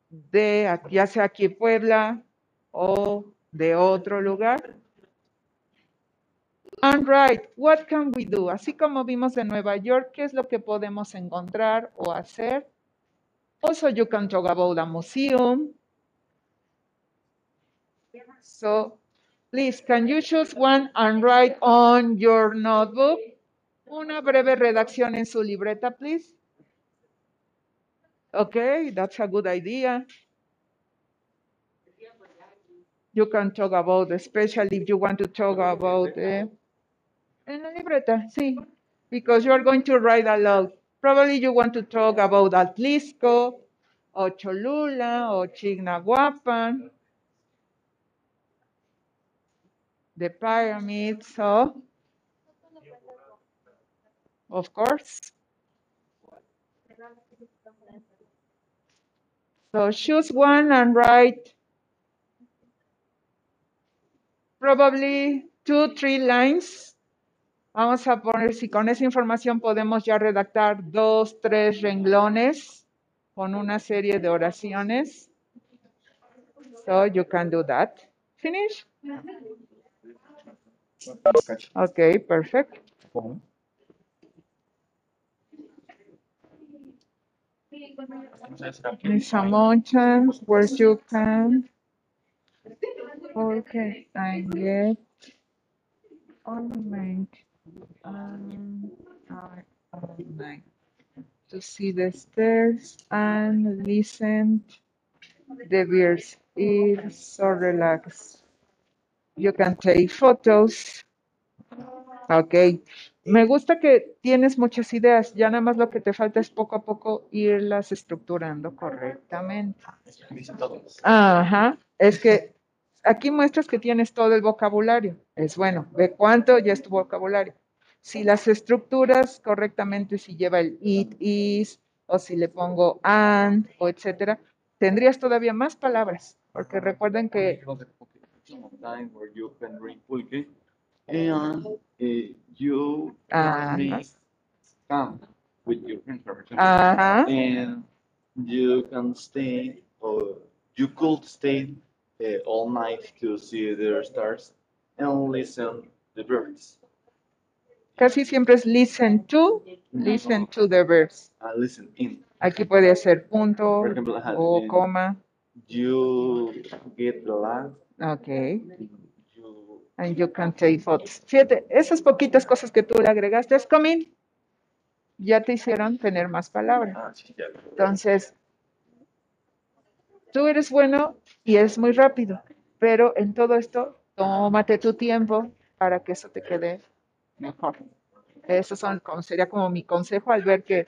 de ya sea aquí Puebla o de otro lugar. And right, what can we do? Así como vimos de Nueva York, ¿qué es lo que podemos encontrar o hacer? Also, you can talk about a museum. So, please, can you choose one and write on your notebook? Una breve redacción en su libreta, please. Okay, that's a good idea. You can talk about, especially if you want to talk about, eh, en la libreta, sí, because you're going to write a lot. Probably you want to talk about Atlisco, or Cholula, or Chignahuapan, the pyramids, so, of course. So choose one and write probably two, three lines. Vamos a poner si con esa información podemos ya redactar dos, tres renglones con una serie de oraciones. So you can do that. Finish? Okay, perfect. Amoncha, where you can. Okay, I get my to see the stairs and listen the birds. It's so relaxed. You can take photos. Ok. Me gusta que tienes muchas ideas. Ya nada más lo que te falta es poco a poco irlas estructurando correctamente. Ajá. Es que aquí muestras que tienes todo el vocabulario. Es bueno. Ve cuánto ya es tu vocabulario. Si las estructuras correctamente, si lleva el it, is, o si le pongo and, o etcétera, tendrías todavía más palabras. Porque recuerden que time where you and uh, you Ah, can no. make camp with your for example. Ajá. And you can stay, or you could stay uh, all night to see the stars and listen the birds. casi siempre es listen to, listen to the birds. Uh, listen in. Aquí puede ser punto uh, o in- coma. You get relaxed. Ok. And you can take photos. Fíjate, esas poquitas cosas que tú le agregaste es coming. Ya te hicieron tener más palabras. Ah. Entonces, tú eres bueno y es muy rápido, pero en todo esto, tómate tu tiempo para que eso te quede mejor. Eso son, sería como mi consejo al ver que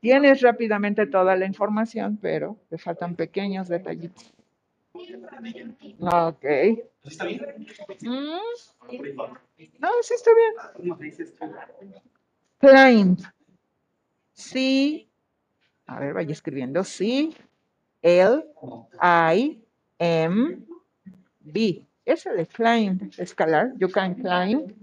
tienes rápidamente toda la información, pero te faltan pequeños detallitos. Ok. ¿Está bien? Mm, No, sí está bien. ¿Cómo se dice esto? Climb. C. A ver, vaya escribiendo. C. L. I. M. B. Ese de climb, escalar. You can climb.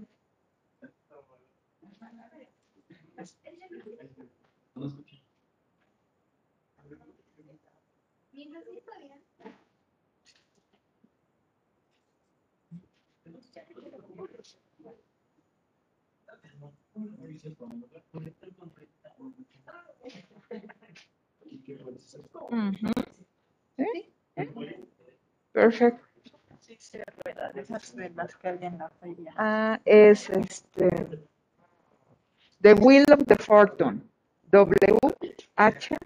¿Sí? Perfecto. Sí, sí, la rueda, de esas ruedas que hay en la feria. Ah, es este. The Wheel of the Fortune. W H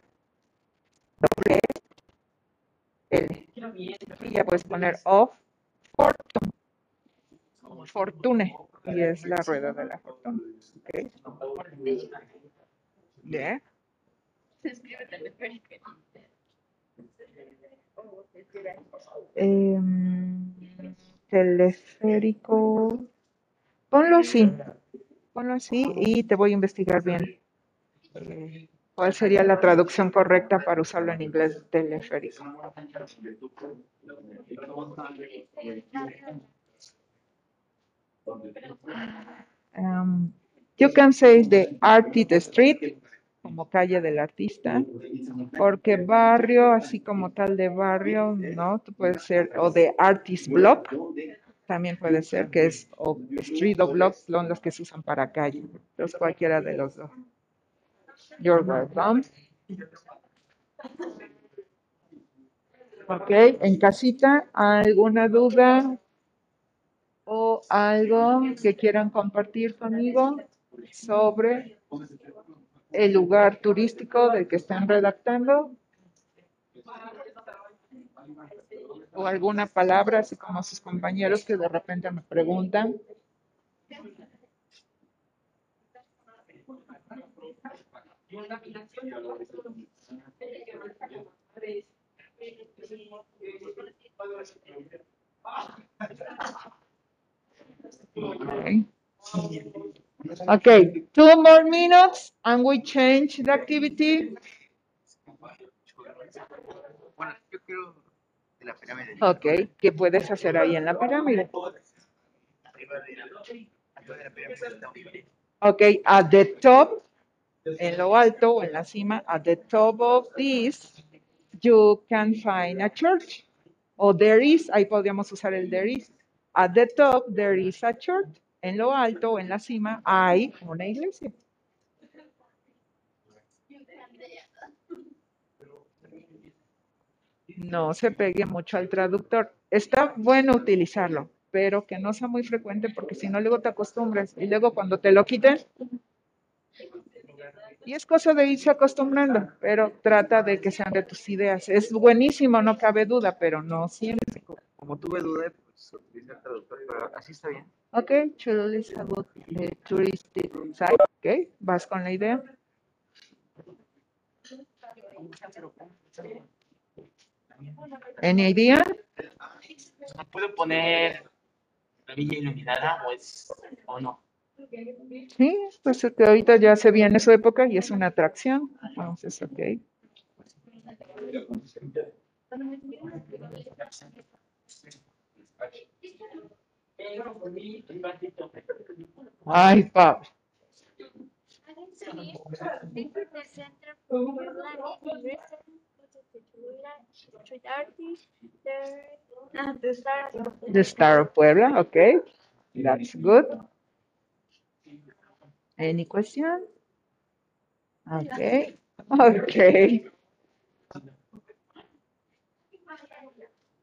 W L. Y ya puedes poner of Fortune. Fortune. Y es la rueda de la fortuna. Ok. Bien. Se escribe teleférico. Em, teleférico. Ponlo así. Ponlo así y te voy a investigar bien. eh, ¿Cuál sería la traducción correcta para usarlo en inglés teleférico? You can say the artist street, como calle del artista, porque barrio, así como tal de barrio, no, tú puedes ser, o de artist block, también puede ser, que es, o street o block, son los que se usan para calle, entonces cualquiera de los dos. You're welcome. Ok, en casita, ¿alguna duda o algo que quieran compartir conmigo sobre el lugar turístico del que están redactando? O alguna palabra, así como sus compañeros que de repente me preguntan. Okay. Two more minutes and we change the activity. Ok, ¿qué puedes hacer ahí en la pirámide? Ok, at the top, en lo alto o en la cima, at the top of this, you can find a church. O there is, ahí podríamos usar el there is. At the top, there is a church. En lo alto en la cima hay una iglesia. No se pegue mucho al traductor. Está bueno utilizarlo, pero que no sea muy frecuente porque si no luego te acostumbras y luego cuando te lo quiten. Y es cosa de irse acostumbrando, pero trata de que sean de tus ideas. Es buenísimo, no cabe duda, pero no siempre. Como tuve duda, así está bien. Ok, Chulul is about the touristic site. Ok, vas con la idea. ¿Any idea? ¿No puedo poner la villa iluminada o, es, o no? Sí, pues ahorita ya se viene su época y es una atracción. Entonces, ok. Ay, Pablo. The Star of Puebla, okay. That's good. Any question? Okay. Okay.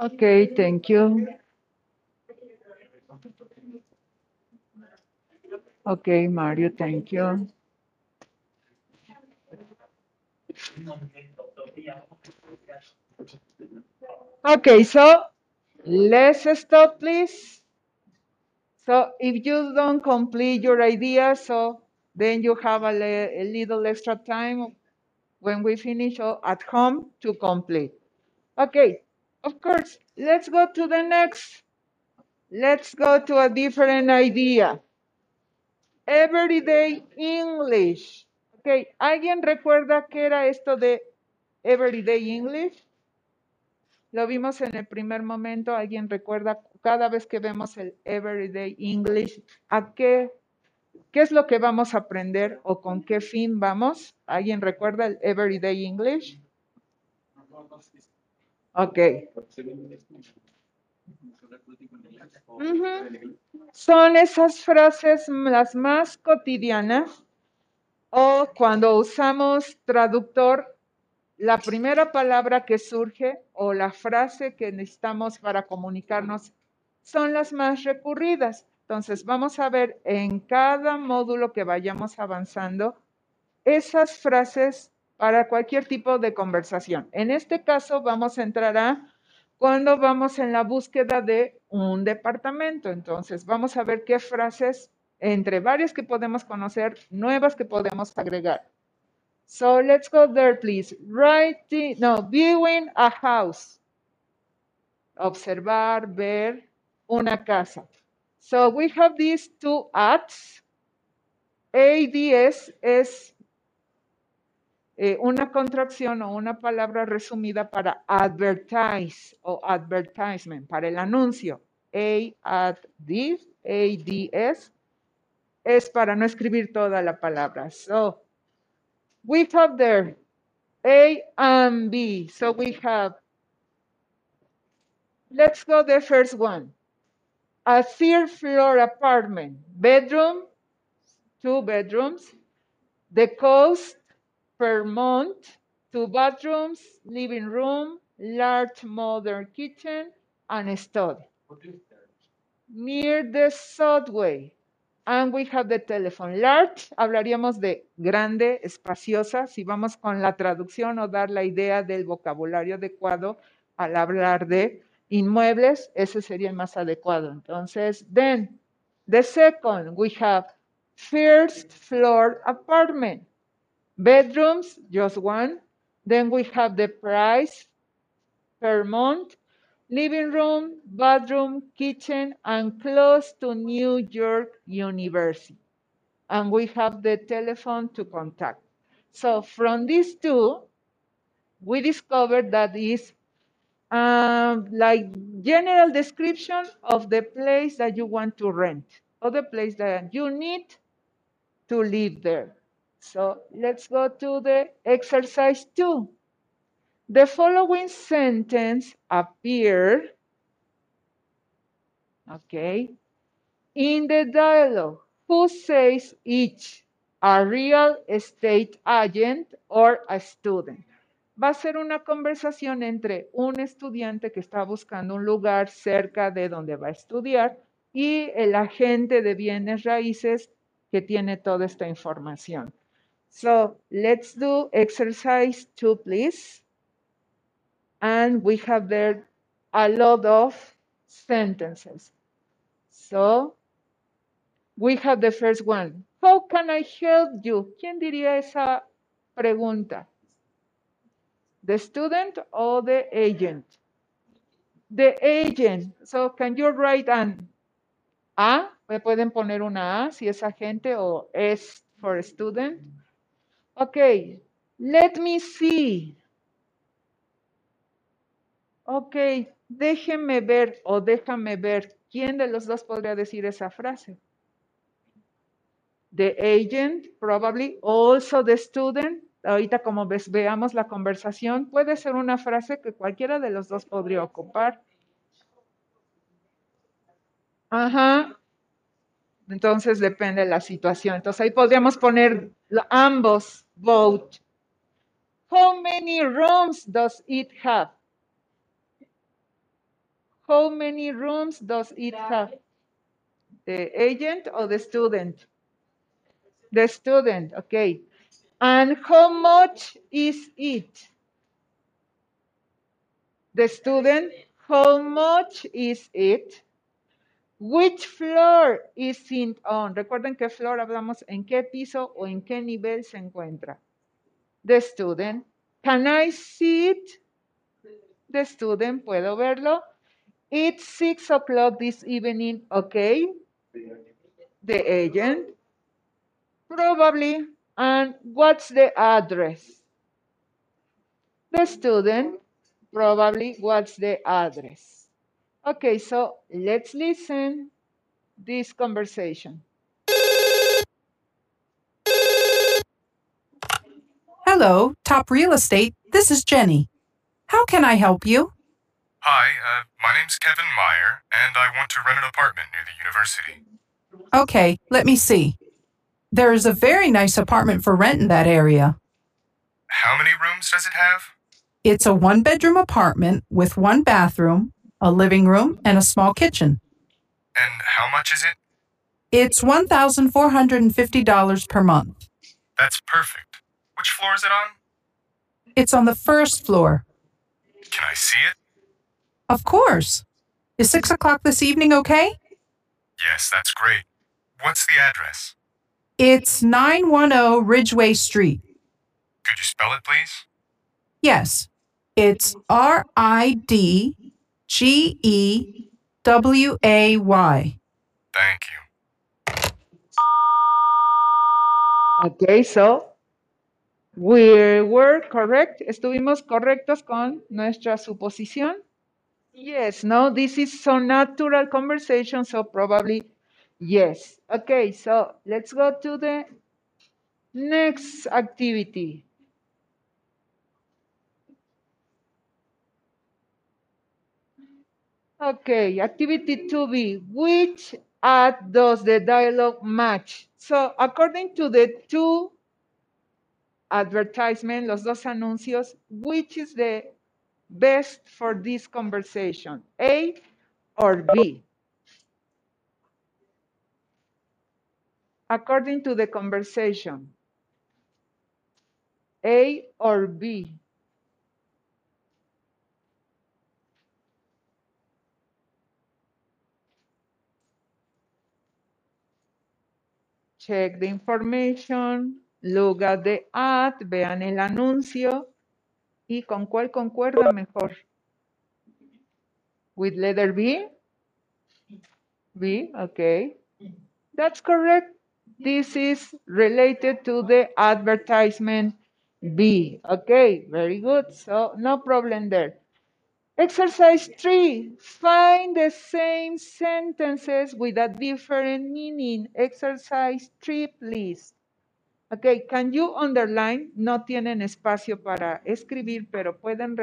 Okay, thank you. Okay, Mario, thank you. Okay, so let's stop, please. So if you don't complete your idea, so then you have a, a little extra time when we finish at home to complete. Okay, of course, let's go to the next. Let's go to a different idea. Everyday English. Okay, ¿alguien recuerda qué era esto de Everyday English? Lo vimos en el primer momento. ¿Alguien recuerda cada vez que vemos el Everyday English? ¿A qué, qué es lo que vamos a aprender o con qué fin vamos? ¿Alguien recuerda el Everyday English? Ok. Son esas frases las más cotidianas o cuando usamos traductor, la primera palabra que surge o la frase que necesitamos para comunicarnos son las más recurridas. Entonces, vamos a ver en cada módulo que vayamos avanzando esas frases para cualquier tipo de conversación. En este caso, vamos a entrar a cuando vamos en la búsqueda de un departamento. Entonces, vamos a ver qué frases, entre varias que podemos conocer, nuevas que podemos agregar. So let's go there, please. Writing, no, viewing a house. Observar, ver una casa. So we have these two ads. ADS es eh, una contracción o una palabra resumida para advertise o advertisement, para el anuncio. ADS es para no escribir toda la palabra. So, we have there A and B. So we have, let's go the first one. A third floor apartment, bedroom, two bedrooms, the cost per month, two bathrooms, living room, large modern kitchen, and study. Near the subway. And we have the telephone. Large, hablaríamos de grande, espaciosa, si vamos con la traducción o dar la idea del vocabulario adecuado al hablar de inmuebles, ese sería el más adecuado. Entonces, then, the second, we have first floor apartment. Bedrooms, just one. Then we have the price per month, living room, bathroom, kitchen, and close to New York University. And we have the telephone to contact. So from these two, we discovered that is um, like general description of the place that you want to rent or the place that you need to live there. So let's go to the exercise two. The following sentence appear, okay, in the dialogue. Who says each? A real estate agent or a student? Va a ser una conversación entre un estudiante que está buscando un lugar cerca de donde va a estudiar y el agente de bienes raíces que tiene toda esta información. So let's do exercise two, please. And we have there a lot of sentences. So we have the first one. How can I help you? ¿Quién diría esa pregunta? The student or the agent? The agent. So can you write an A? Me pueden poner una A si es agente o S for student. Okay, let me see. Ok, déjeme ver o déjame ver. ¿Quién de los dos podría decir esa frase? The agent, probably, also the student. Ahorita como ves, veamos la conversación, puede ser una frase que cualquiera de los dos podría ocupar. Ajá. Entonces depende de la situación. Entonces ahí podríamos poner ambos, both. How many rooms does it have? How many rooms does it have? The agent or the student? The student, okay. And how much is it? The student, how much is it? Which floor is it on? Recuerden qué floor hablamos, en qué piso o en qué nivel se encuentra. The student, can I see it? The student, ¿puedo verlo? It's six o'clock this evening, okay? The agent, probably. And what's the address? The student, probably. What's the address? Okay, so let's listen this conversation. Hello, Top Real Estate. This is Jenny. How can I help you? Hi, uh, my name's Kevin Meyer, and I want to rent an apartment near the university. Okay, let me see. There is a very nice apartment for rent in that area. How many rooms does it have? It's a one bedroom apartment with one bathroom, a living room, and a small kitchen. And how much is it? It's $1,450 per month. That's perfect. Which floor is it on? It's on the first floor. Can I see it? Of course. Is 6 o'clock this evening okay? Yes, that's great. What's the address? It's 910 Ridgeway Street. Could you spell it, please? Yes, it's R I D G E W A Y. Thank you. Okay, so we were correct. Estuvimos correctos con nuestra suposición. Yes, no, this is so natural conversation, so probably yes. Okay, so let's go to the next activity. Okay, activity 2B. Which ad does the dialogue match? So, according to the two advertisement, los dos anuncios, which is the best for this conversation? A or B? According to the conversation, A or B? Check the information, look at the ad, vean el anuncio y con cuál concuerda mejor. With letter B? B, okay. That's correct. This is related to the advertisement B. Okay, very good. So no problem there. Exercise three, find the same sentences with a different meaning. Exercise three, please. Okay, can you underline? No tienen espacio para escribir, pero pueden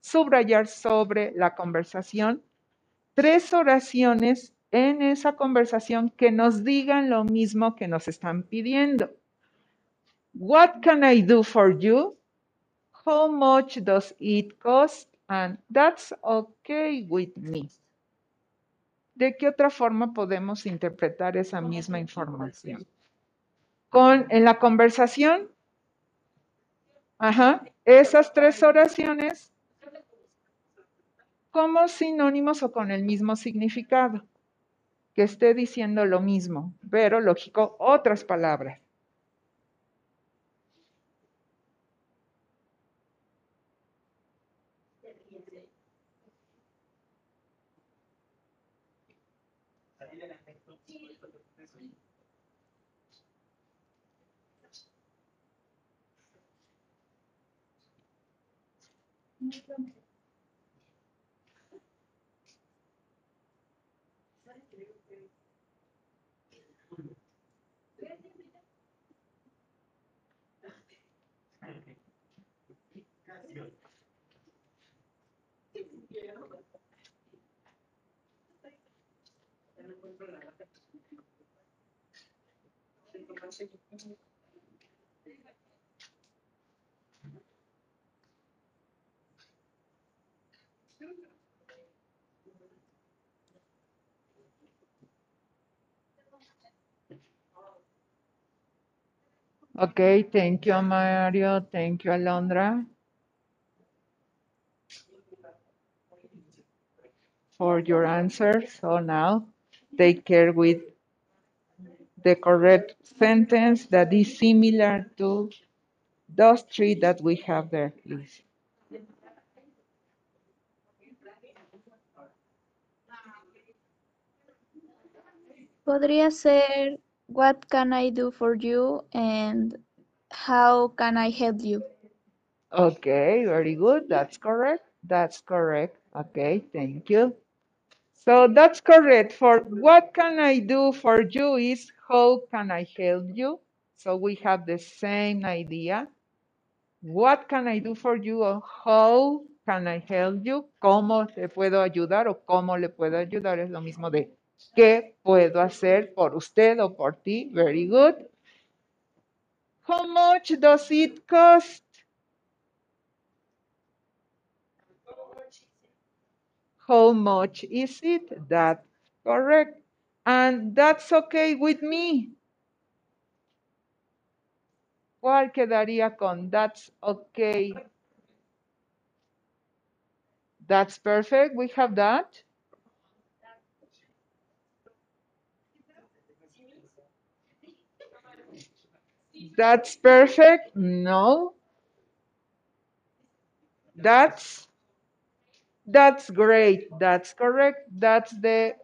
subrayar sobre la conversación tres oraciones en esa conversación que nos digan lo mismo que nos están pidiendo. What can I do for you? How much does it cost? And that's okay with me. ¿De qué otra forma podemos interpretar esa misma información? Con en la conversación, ajá, esas tres oraciones como sinónimos o con el mismo significado, que esté diciendo lo mismo, pero lógico, otras palabras. Thank. Okay, thank you, Mario. Thank you, Alondra. For your answer. So now take care with the correct sentence that is similar to those three that we have there, please. Podría ser What can I do for you and How can I help you? Okay, very good. That's correct. That's correct. Okay, thank you. So that's correct. For what can I do for you is how can I help you? So we have the same idea. What can I do for you or how can I help you? ¿Cómo te puedo ayudar o cómo le puedo ayudar? Es lo mismo de ¿qué puedo hacer por usted o por ti? Very good. How much does it cost? How much is it? That's correct. And that's okay with me. ¿Cuál quedaría con that's okay? That's perfect. We have that. That's perfect. No. That's that's great. That's correct. That's the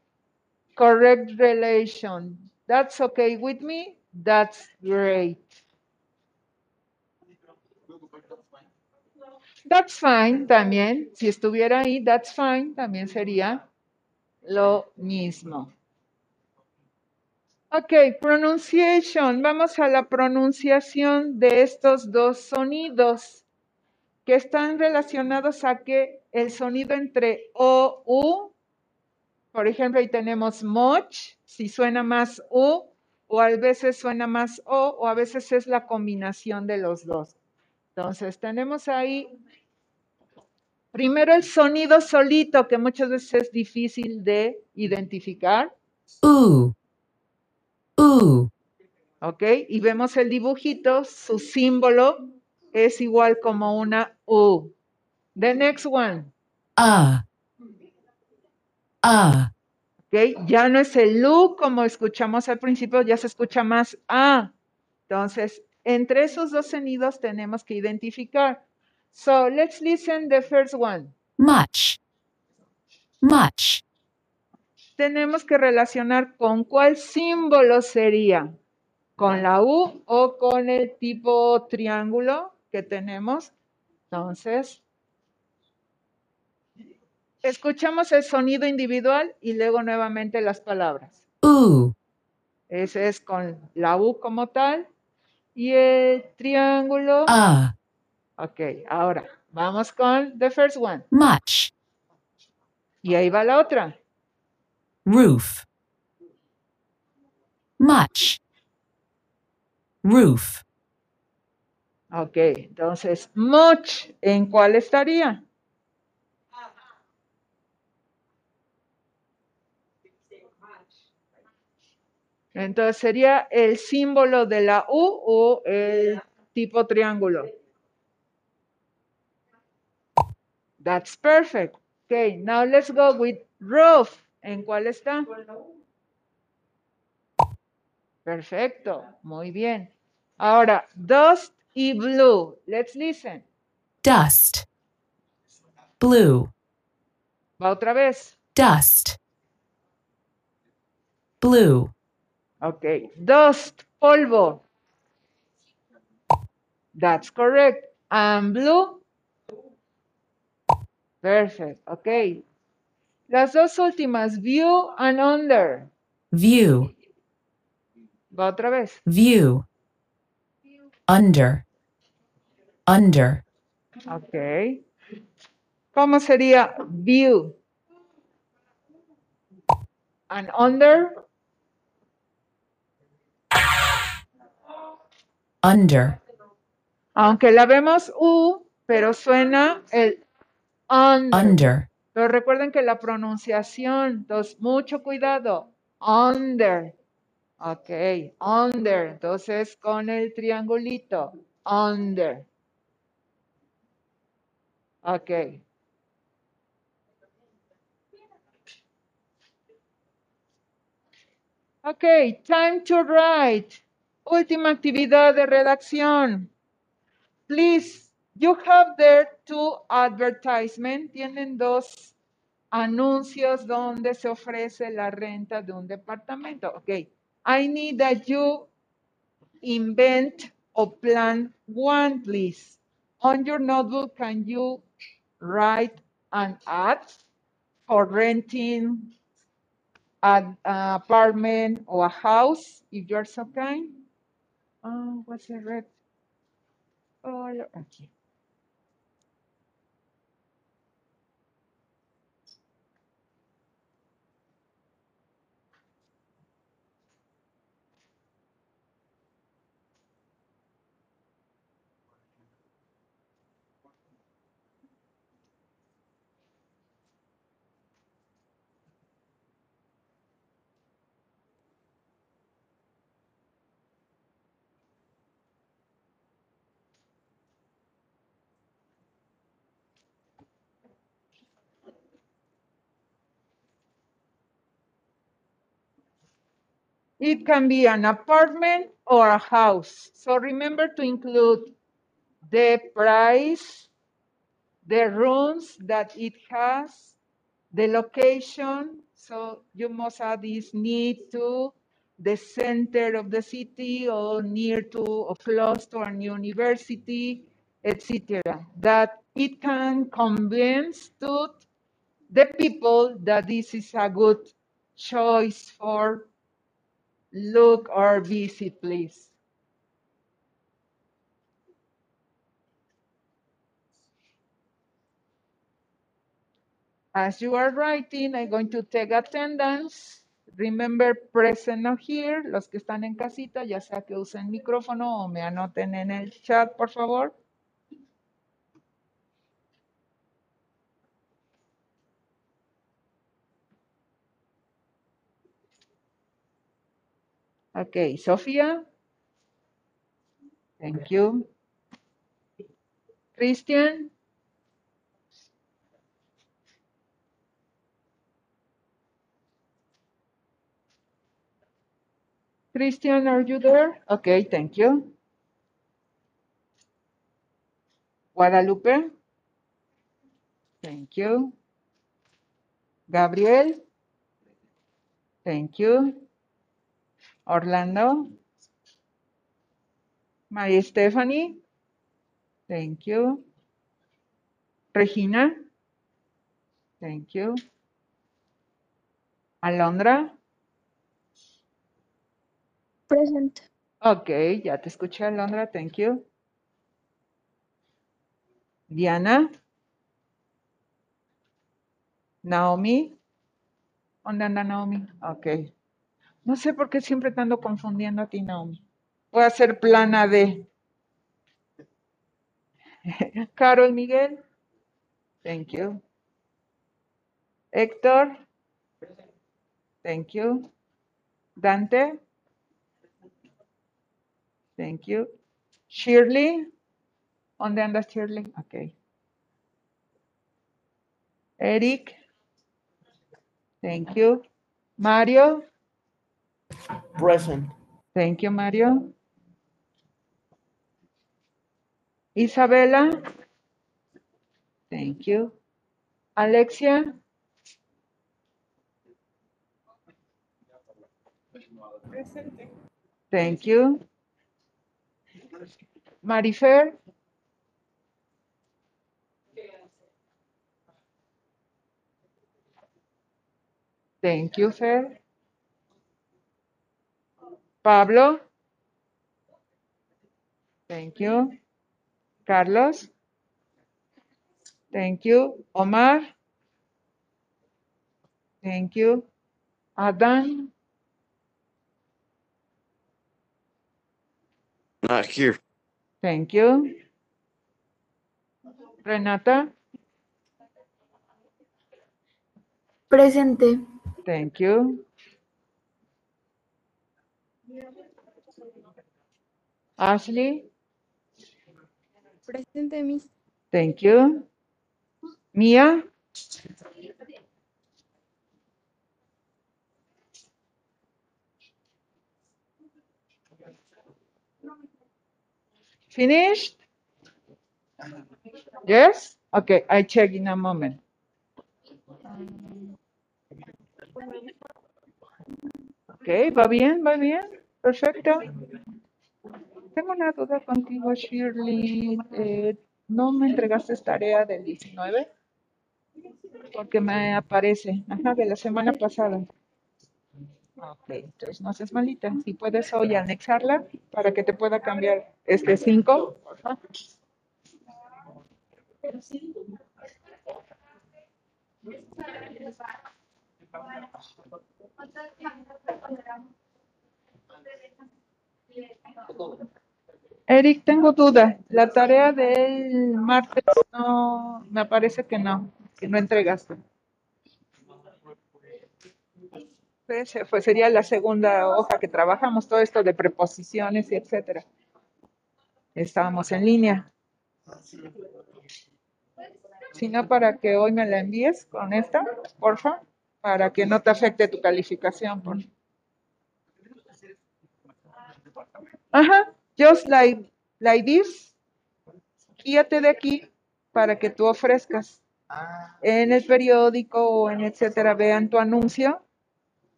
correct relation. That's okay with me. That's great. That's fine también. Si estuviera ahí, that's fine también sería lo mismo. Ok, pronunciation. Vamos a la pronunciación de estos dos sonidos que están relacionados a que el sonido entre O, U, por ejemplo, ahí tenemos much, si suena más U, o a veces suena más O, o a veces es la combinación de los dos. Entonces, tenemos ahí primero el sonido solito, que muchas veces es difícil de identificar. Ooh. Ooh. ¿Ok? Y vemos el dibujito, su símbolo es igual como una U. The next one. Ah. Ah. ¿Ok? Ya no es el U como escuchamos al principio, ya se escucha más A. Entonces, entre esos dos sonidos tenemos que identificar. So, let's listen the first one. Much. Much. Tenemos que relacionar con cuál símbolo sería. ¿Con la U o con el tipo triángulo que tenemos? Entonces, escuchamos el sonido individual y luego nuevamente las palabras. Ooh. Ese es con la U como tal. Y el triángulo. Ah. Ok, ahora vamos con the first one. Much. Y ahí va la otra. Roof. Much. Roof. Ok, entonces, much, ¿en cuál estaría? Entonces sería el símbolo de la U o el tipo triángulo. That's perfect. Okay, now let's go with roof. ¿En cuál está? Perfecto, muy bien. Ahora, dust y blue. Let's listen. Dust. Blue. Va otra vez. Dust. Blue. Ok, dust, polvo. That's correct. And blue. Perfect. Ok. Las dos últimas, view and under. View. Va otra vez. View. Under. Under. Ok. ¿Cómo sería view? And under. Under. Aunque la vemos U, pero suena el under. Under. Pero recuerden que la pronunciación, entonces mucho cuidado. Under. Ok, under. Entonces con el triangulito. Under. Ok. Ok, time to write. Última actividad de redacción. Please, you have there two advertisement. Tienen dos anuncios donde se ofrece la renta de un departamento. Ok, I need that you invent or plan one, please. On your notebook, can you write an ad for renting an apartment or a house, if you're so kind? Oh, what's the red? Oh, okay. It can be an apartment or a house. So remember to include the price, the rooms that it has, the location. So you must add this need to the center of the city or near to or close to an university, etc. That it can convince to the people that this is a good choice for look or visit, please. As you are writing, I'm going to take attendance. Remember, present or here, los que están en casita, ya sea que usen micrófono o me anoten en el chat, por favor. Okay, Sofía. Thank you. Christian. Christian, are you there? Okay, thank you. Guadalupe. Thank you. Gabriel. Thank you. Orlando. María Stephanie. Thank you. Regina. Thank you. Alondra. Present. Ok, ya te escuché, Alondra. Thank you. Diana. Naomi. ¿Dónde anda Naomi? Ok. No sé por qué siempre te ando confundiendo a ti, Naomi. Voy a hacer plana de. <laughs> Carol Miguel. Thank you. Héctor. Thank you. Dante. Thank you. Shirley. ¿Dónde andas, Shirley? Ok. Eric. Thank you. Mario. Present. Thank you, Mario. Isabela. Thank you. Alexia. Presente. Thank you. Marifer. Thank you, Fer. Pablo. Thank you. Carlos. Thank you. Omar. Thank you. Adán. Not here. Thank you. Renata. Presente. Thank you. Ashley, Presente, Miss. thank you. Mia, finished? Yes? Okay, I check in a moment. Ok, va bien, va bien, perfecto. Tengo una duda contigo, Shirley. Eh, ¿no me entregaste tarea del 19? Porque me aparece, ajá, de la semana pasada. Ok, entonces no seas malita. Si puedes hoy anexarla para que te pueda cambiar este 5, por favor. Eric, tengo duda. La tarea del martes no, me parece que no, que no entregaste. Pues, pues sería la segunda hoja que trabajamos, todo esto de preposiciones y etcétera. Estábamos en línea. Si no, para que hoy me la envíes con esta, porfa, para que no te afecte tu calificación. Por... Ajá, just like, like this. Guíate de aquí para que tú ofrezcas en el periódico o en etcétera, vean tu anuncio.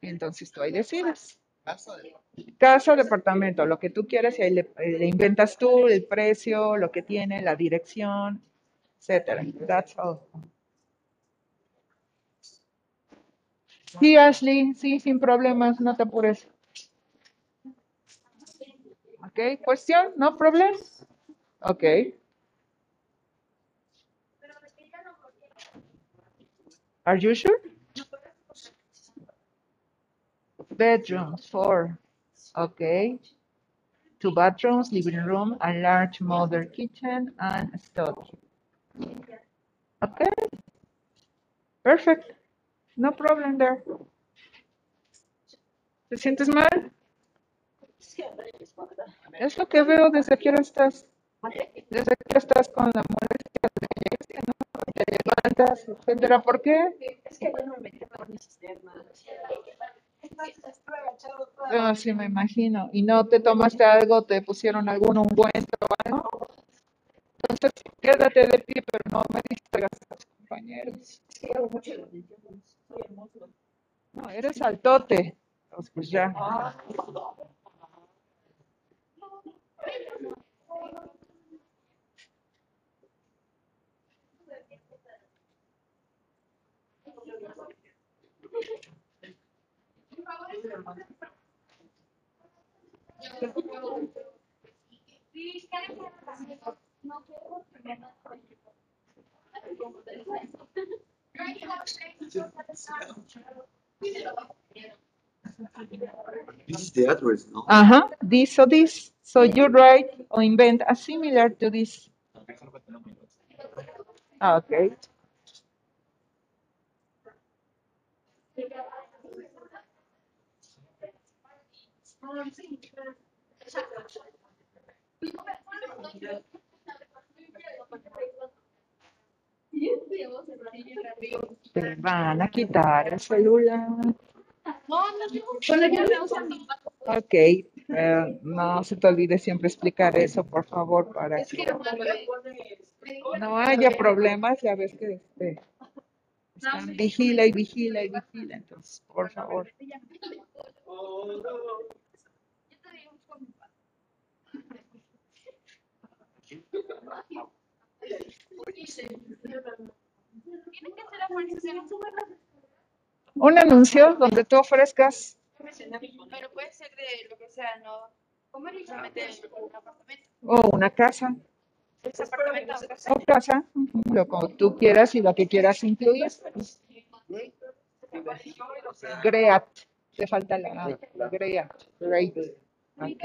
Y entonces tú ahí decides. Casa, departamento, lo que tú quieras y ahí le, le inventas tú el precio, lo que tiene, la dirección, etcétera. That's all. Sí, Ashley, sí, sin problemas, no te apures. Okay, question? No problem? Okay. Are you sure? Bedrooms, four. Okay. Two bathrooms, living room, a large modern kitchen, and a study. Okay. Perfect. No problem there. ¿Te sientes mal? Es lo que veo desde que ahora estás. Desde que estás con la molestia de ¿no? te levantas, etcétera. ¿Por qué? Es que yo no me metí por mi sistema. Ah, sí, me imagino. ¿Y no te tomaste algo, te pusieron algún ungüento o algo? Entonces, quédate de pie, pero no me distraigas a tus compañeros. No, eres altote. Pues ya. Thank. This is the address, no? Uh-huh, this or this. So you write or invent a similar to this. Okay. Te van a quitar el celular. Ok, eh, no se te olvide siempre explicar eso, por favor, para que no haya problemas. Ya ves que este, están vigila y vigila y vigila, entonces, por favor. Un anuncio donde tú ofrezcas Pero puede ser de lo que sea, no. ¿Cómo solamente un apartamento? o una casa ¿Es apartamento o casa? o casa, ujú, lo que tú quieras y lo que quieras incluir. Great, te falta la A. Great, great. Ok.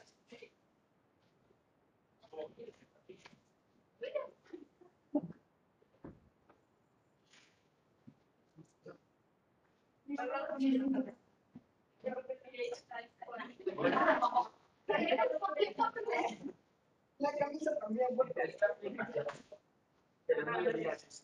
Gracias.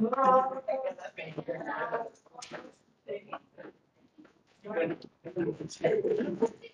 Thank you.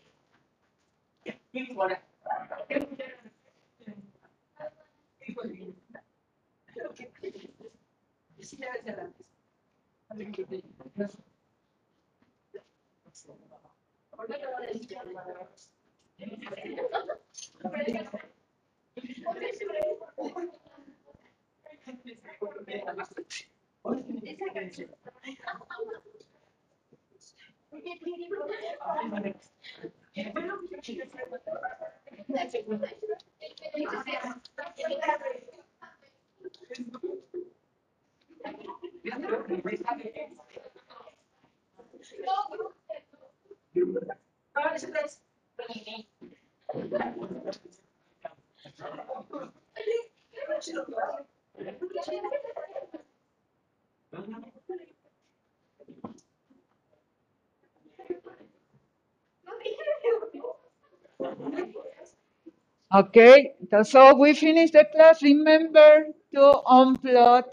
Okay, so we finished the class. Remember to upload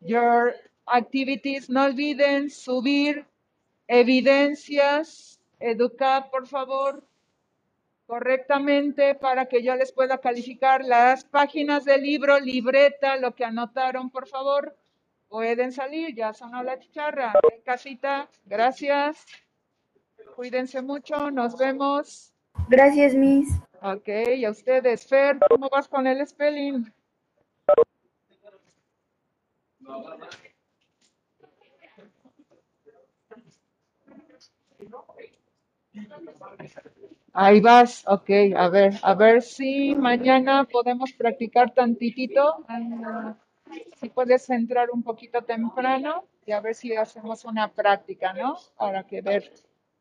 your activities. No olviden subir evidencias, educar, por favor, correctamente para que yo les pueda calificar las páginas del libro, libreta, lo que anotaron, por favor. Pueden salir, ya son a la chicharra. En casita, gracias. Cuídense mucho, nos vemos. Gracias, Miss. Ok, y a ustedes, Fer, ¿cómo vas con el spelling? Ahí vas, ok, a ver, a ver si mañana podemos practicar tantitito. si puedes entrar un poquito temprano y a ver si hacemos una práctica, ¿no? Para que ver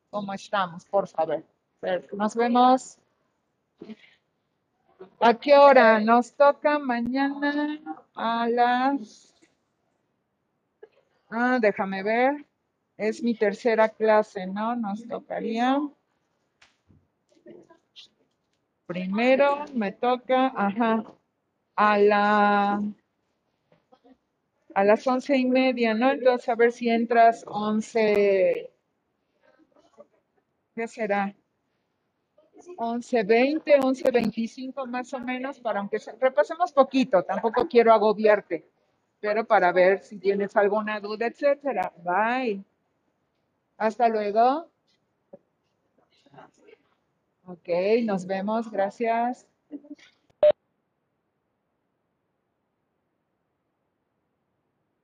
cómo estamos, por favor. Nos vemos. ¿A qué hora? Nos toca mañana a las... Ah, déjame ver. Es mi tercera clase, ¿no? Nos tocaría. Primero me toca, ajá, a la a las once y media, ¿no? Entonces, a ver si entras once, ¿qué será? Once veinte, once veinticinco más o menos, para aunque se- repasemos poquito, tampoco quiero agobiarte, pero para ver si tienes alguna duda, etcétera. Bye. Hasta luego. Ok, nos vemos, gracias.